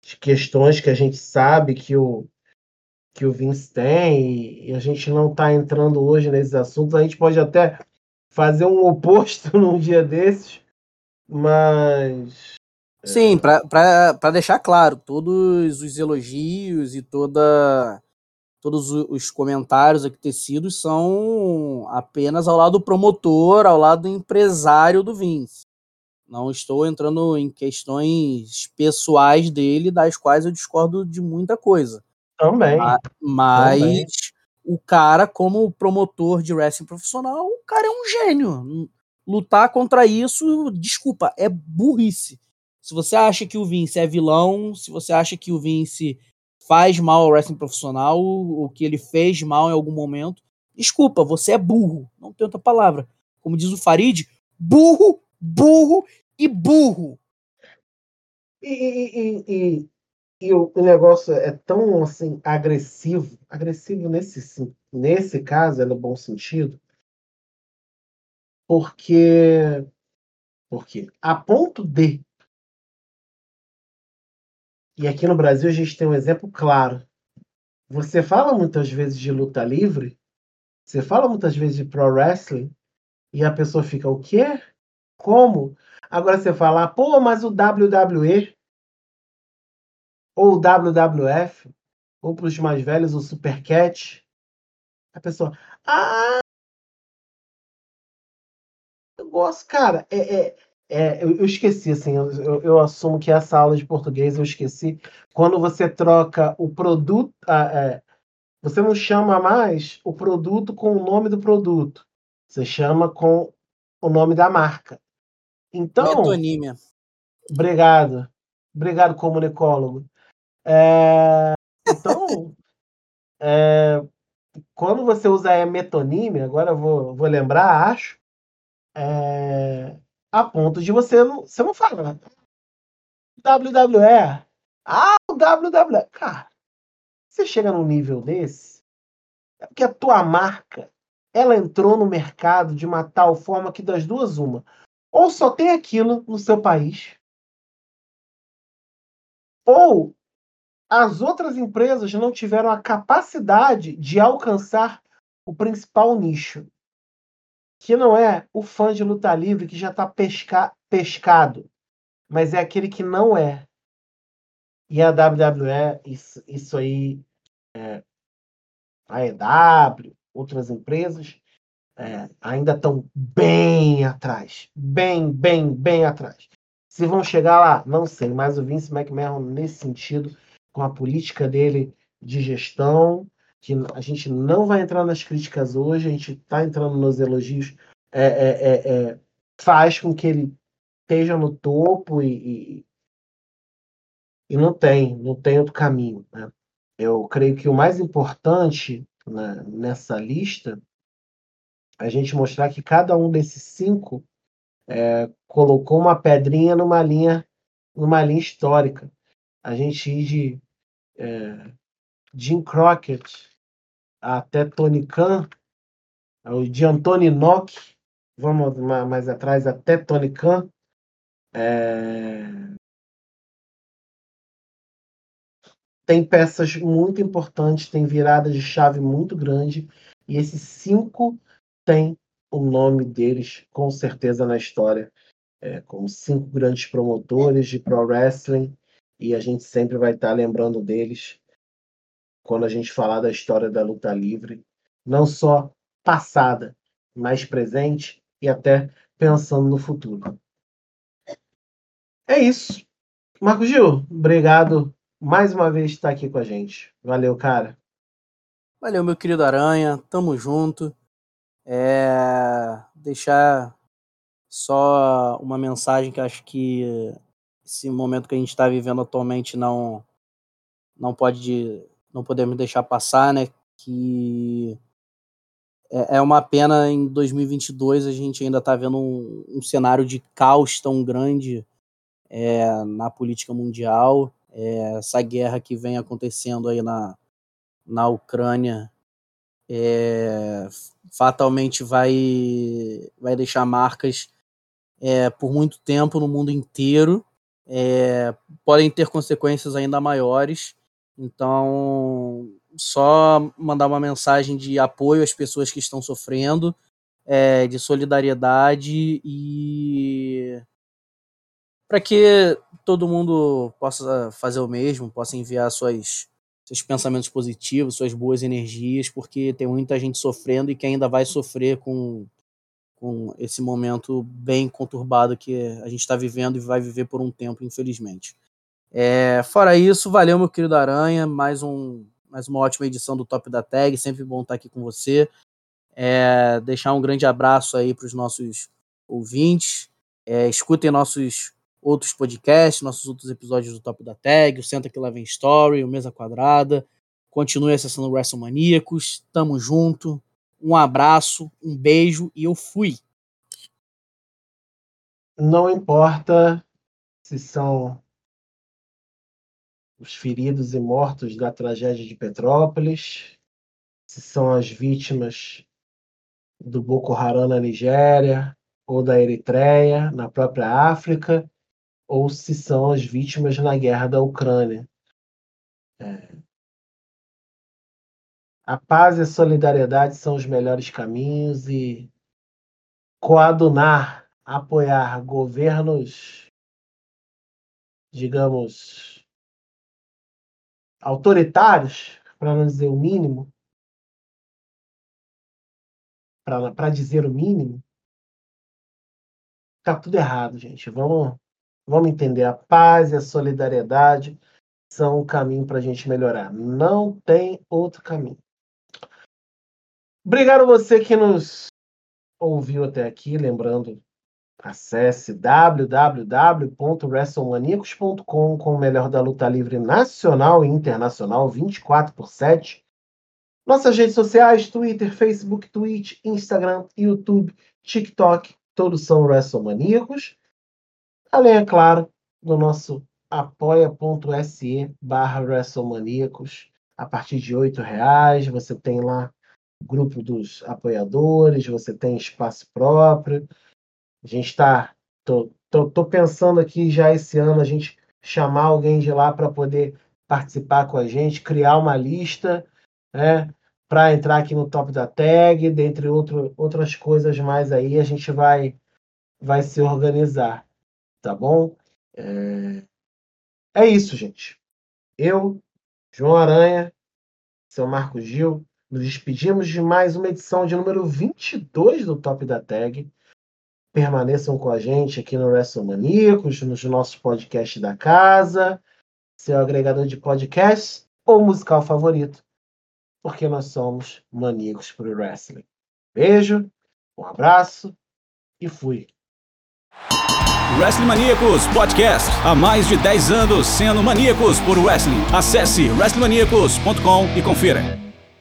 de questões que a gente sabe que o, que o Vince tem, e a gente não está entrando hoje nesses assuntos, a gente pode até fazer um oposto num dia desses, mas. É, Sim, para deixar claro, todos os elogios e toda, todos os comentários aqui tecidos são apenas ao lado do promotor, ao lado do empresário do Vince. Não estou entrando em questões pessoais dele, das quais eu discordo de muita coisa. Também. Mas, Também. o cara, como promotor de wrestling profissional, o cara é um gênio. Lutar contra isso, desculpa, é burrice. Se você acha que o Vince é vilão, se você acha que o Vince faz mal ao wrestling profissional, ou que ele fez mal em algum momento, desculpa, você é burro. Não tem outra palavra. Como diz o Farid, burro burro e burro. E, e, e, e, o negócio é tão assim agressivo, agressivo nesse, nesse caso, é no bom sentido, porque, porque a ponto de E aqui no Brasil a gente tem um exemplo claro. Você fala muitas vezes de luta livre, você fala muitas vezes de pro wrestling, e a pessoa fica, o quê? Como? Agora você fala, pô, mas o WWE, ou o WWF, ou para os mais velhos, o Supercat, a pessoa, ah, eu gosto, cara, é, é, é, eu, eu, esqueci, assim, eu, eu, assumo que essa aula de português eu esqueci. Quando você troca o produto, é, você não chama mais o produto com o nome do produto. Você chama com o nome da marca. Então. Metonímia. Obrigado. Obrigado, comunicólogo. É, então, é, quando você usa a metonímia, agora eu vou, vou lembrar, acho. É, a ponto de você não, você não fala WWE. Ah, o WWE. Cara, você chega num nível desse, é porque a tua marca, ela entrou no mercado de uma tal forma que das duas uma. Ou só tem aquilo no seu país, ou as outras empresas não tiveram a capacidade de alcançar o principal nicho que não é o fã de luta livre que já está pesca, pescado, mas é aquele que não é. E a WWE, isso, isso aí, é, a EW, outras empresas, é, ainda estão bem atrás. Bem, bem, bem atrás. Se vão chegar lá, não sei, mas o Vince McMahon, nesse sentido, com a política dele de gestão, que a gente não vai entrar nas críticas hoje, a gente está entrando nos elogios, é, é, é, é, faz com que ele esteja no topo e, e, e, não tem, não tem outro caminho. Né? Eu creio que o mais importante né, nessa lista é a gente mostrar que cada um desses cinco é, colocou uma pedrinha numa linha, numa linha histórica. A gente ir de é, Jim Crockett até Tony Khan, o de Antony Nock, vamos mais atrás, até Tony Khan. É... Tem peças muito importantes, tem viradas de chave muito grande, e esses cinco têm o nome deles com certeza na história, é, como cinco grandes promotores de pro wrestling, e a gente sempre vai estar lembrando deles quando a gente falar da história da luta livre, não só passada, mas presente e até pensando no futuro. É isso. Marco Gil, obrigado mais uma vez por estar aqui com a gente. Valeu, cara. Valeu, meu querido Aranha. Tamo junto. É... Deixar só uma mensagem que acho que esse momento que a gente está vivendo atualmente não não pode não podemos deixar passar, né? Que é, é uma pena em 2022 a gente ainda está vendo um, um, cenário de caos tão grande é, na política mundial. É, essa guerra que vem acontecendo aí na, na Ucrânia é, fatalmente vai, vai deixar marcas é, por muito tempo no mundo inteiro. É, podem ter consequências ainda maiores. Então, só mandar uma mensagem de apoio às pessoas que estão sofrendo, é, de solidariedade e para que todo mundo possa fazer o mesmo, possa enviar suas, seus pensamentos positivos, suas boas energias, porque tem muita gente sofrendo e que ainda vai sofrer com, com esse momento bem conturbado que a gente está vivendo e vai viver por um tempo, infelizmente. É, fora isso, valeu, meu querido Aranha. Mais, um, mais uma ótima edição do Top da Tag. Sempre bom estar aqui com você. É, deixar um grande abraço aí para os nossos ouvintes. É, escutem nossos outros podcasts, nossos outros episódios do Top da Tag, o Senta Que Lá Vem Story, o Mesa Quadrada. Continue acessando o WrestleManiacos. Tamo junto. Um abraço, um beijo e eu fui. Não importa se são os feridos e mortos da tragédia de Petrópolis, se são as vítimas do Boko Haram na Nigéria ou da Eritreia, na própria África, ou se são as vítimas na guerra da Ucrânia. É. A paz e a solidariedade são os melhores caminhos e coadunar, apoiar governos, digamos, autoritários, para não dizer o mínimo, para dizer o mínimo, tá tudo errado, gente. Vamos, vamos entender. A paz e a solidariedade são o caminho para a gente melhorar. Não tem outro caminho. Obrigado você que nos ouviu até aqui. Lembrando, acesse www.wrestlemaniacos.com com o melhor da luta livre nacional e internacional 24 por 7 nossas redes sociais, Twitter, Facebook, Twitch, Instagram, YouTube, TikTok, todos são WrestleManiacos. Além, é claro, do nosso apoia.se barra WrestleManiacos. A partir de R$ reais você tem lá grupo dos apoiadores, você tem espaço próprio. A gente está... Tô, tô, tô pensando aqui já esse ano a gente chamar alguém de lá para poder participar com a gente, criar uma lista né? Para entrar aqui no top da tag, dentre outro, outras coisas mais aí, a gente vai, vai se organizar, tá bom? É... é isso, gente. Eu, João Aranha, seu Marco Gil, nos despedimos de mais uma edição de número 22 do Top da Tag. Permaneçam com a gente aqui no WrestleManiacos, nos nossos podcasts da casa, seu agregador de podcast ou musical favorito porque nós somos maníacos por wrestling. Beijo, um abraço e fui. Wrestling Maníacos Podcast. Há mais de 10 anos sendo maníacos por wrestling. Acesse wrestlingmaníacos.com e confira.